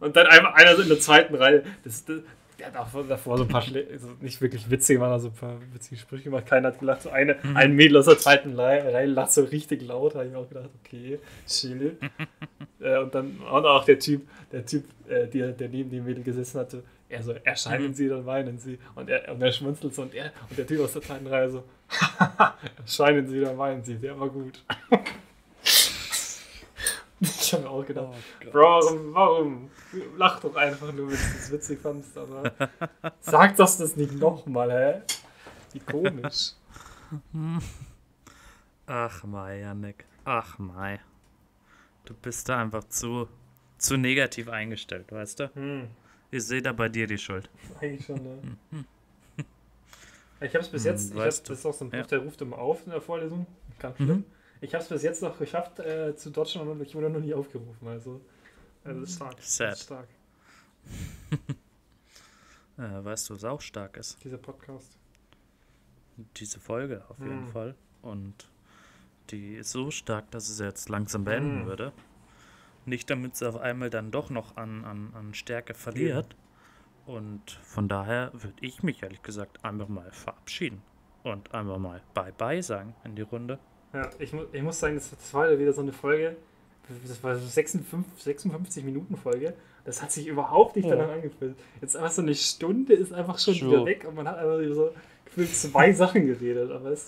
Und dann einfach einer so in der zweiten Reihe, das, das, der hat auch davor so ein paar Schle also nicht wirklich witzig, waren also ein paar witzige Sprüche gemacht. Keiner hat gelacht. So eine, ein Mädel aus der zweiten Reihe, lacht so richtig laut. habe ich mir auch gedacht, okay, chill. [laughs] äh, und dann und auch der Typ, der Typ, äh, der, der neben dem Mädel gesessen hatte, er so, erscheinen sie, dann weinen sie. Und er, und er schmunzelt so und er und der Typ aus der zweiten Reihe so, [laughs] erscheinen sie, dann weinen sie. Der war gut. [laughs] ich habe mir auch gedacht, Oh Bro, warum, warum? Lach doch einfach nur, wenn du es witzig fandst, aber sag das das nicht nochmal, hä? Wie komisch. [laughs] Ach mei, Janik. Ach mei. Du bist da einfach zu, zu negativ eingestellt, weißt du? Hm, Ich sehe da bei dir die Schuld. eigentlich schon, ne? [laughs] Ich habe es bis jetzt, ich habe das ist auch so ein Beruf, Ja. der ruft immer auf in der Vorlesung. Ganz schlimm. Ich habe es bis jetzt noch geschafft, äh, zu dodgen und ich wurde noch nie aufgerufen, also. Also das ist stark. Das Sad. ist stark, [laughs] Äh, weißt du, was auch stark ist? dieser Podcast. Diese Folge auf jeden Hm. Fall. Und die ist so stark, dass es jetzt langsam beenden Hm. würde. Nicht damit sie auf einmal dann doch noch an, an, an Stärke verliert. Und von daher würde ich mich ehrlich gesagt einfach mal verabschieden. Und einfach mal Bye-bye sagen in die Runde. Ja, ich, mu ich muss sagen, das, war wieder so eine Folge, das war so 56, 56 Minuten Folge. Das hat sich überhaupt nicht Ja. danach angefühlt. Jetzt einfach so eine Stunde ist einfach schon True. wieder weg und man hat einfach so gefühlt zwei [laughs] Sachen geredet. Aber es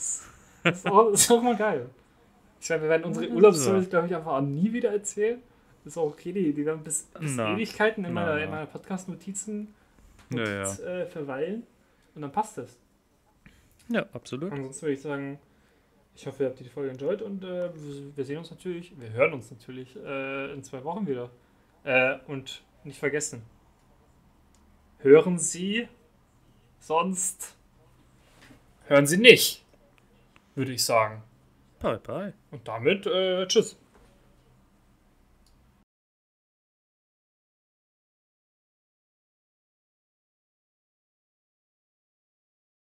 ist, ist, auch, ist auch mal geil. Ich meine, wir werden unsere. Urlaubsstories, glaube ich, einfach auch nie wieder erzählen. Das ist auch okay, die, die werden bis, bis Na. Ewigkeiten in Na, meiner, na. in meiner Podcast-Notizen Ja, ja. Äh, verweilen. Und dann passt das. Ja, absolut. Ansonsten würde ich sagen, ich hoffe, ihr habt die Folge enjoyed und äh, wir- sehen uns natürlich, wir hören uns natürlich äh, in zwei Wochen wieder. Äh, und nicht vergessen, hören Sie, sonst hören Sie nicht, würde ich sagen. Bye, bye. Und damit, äh, tschüss.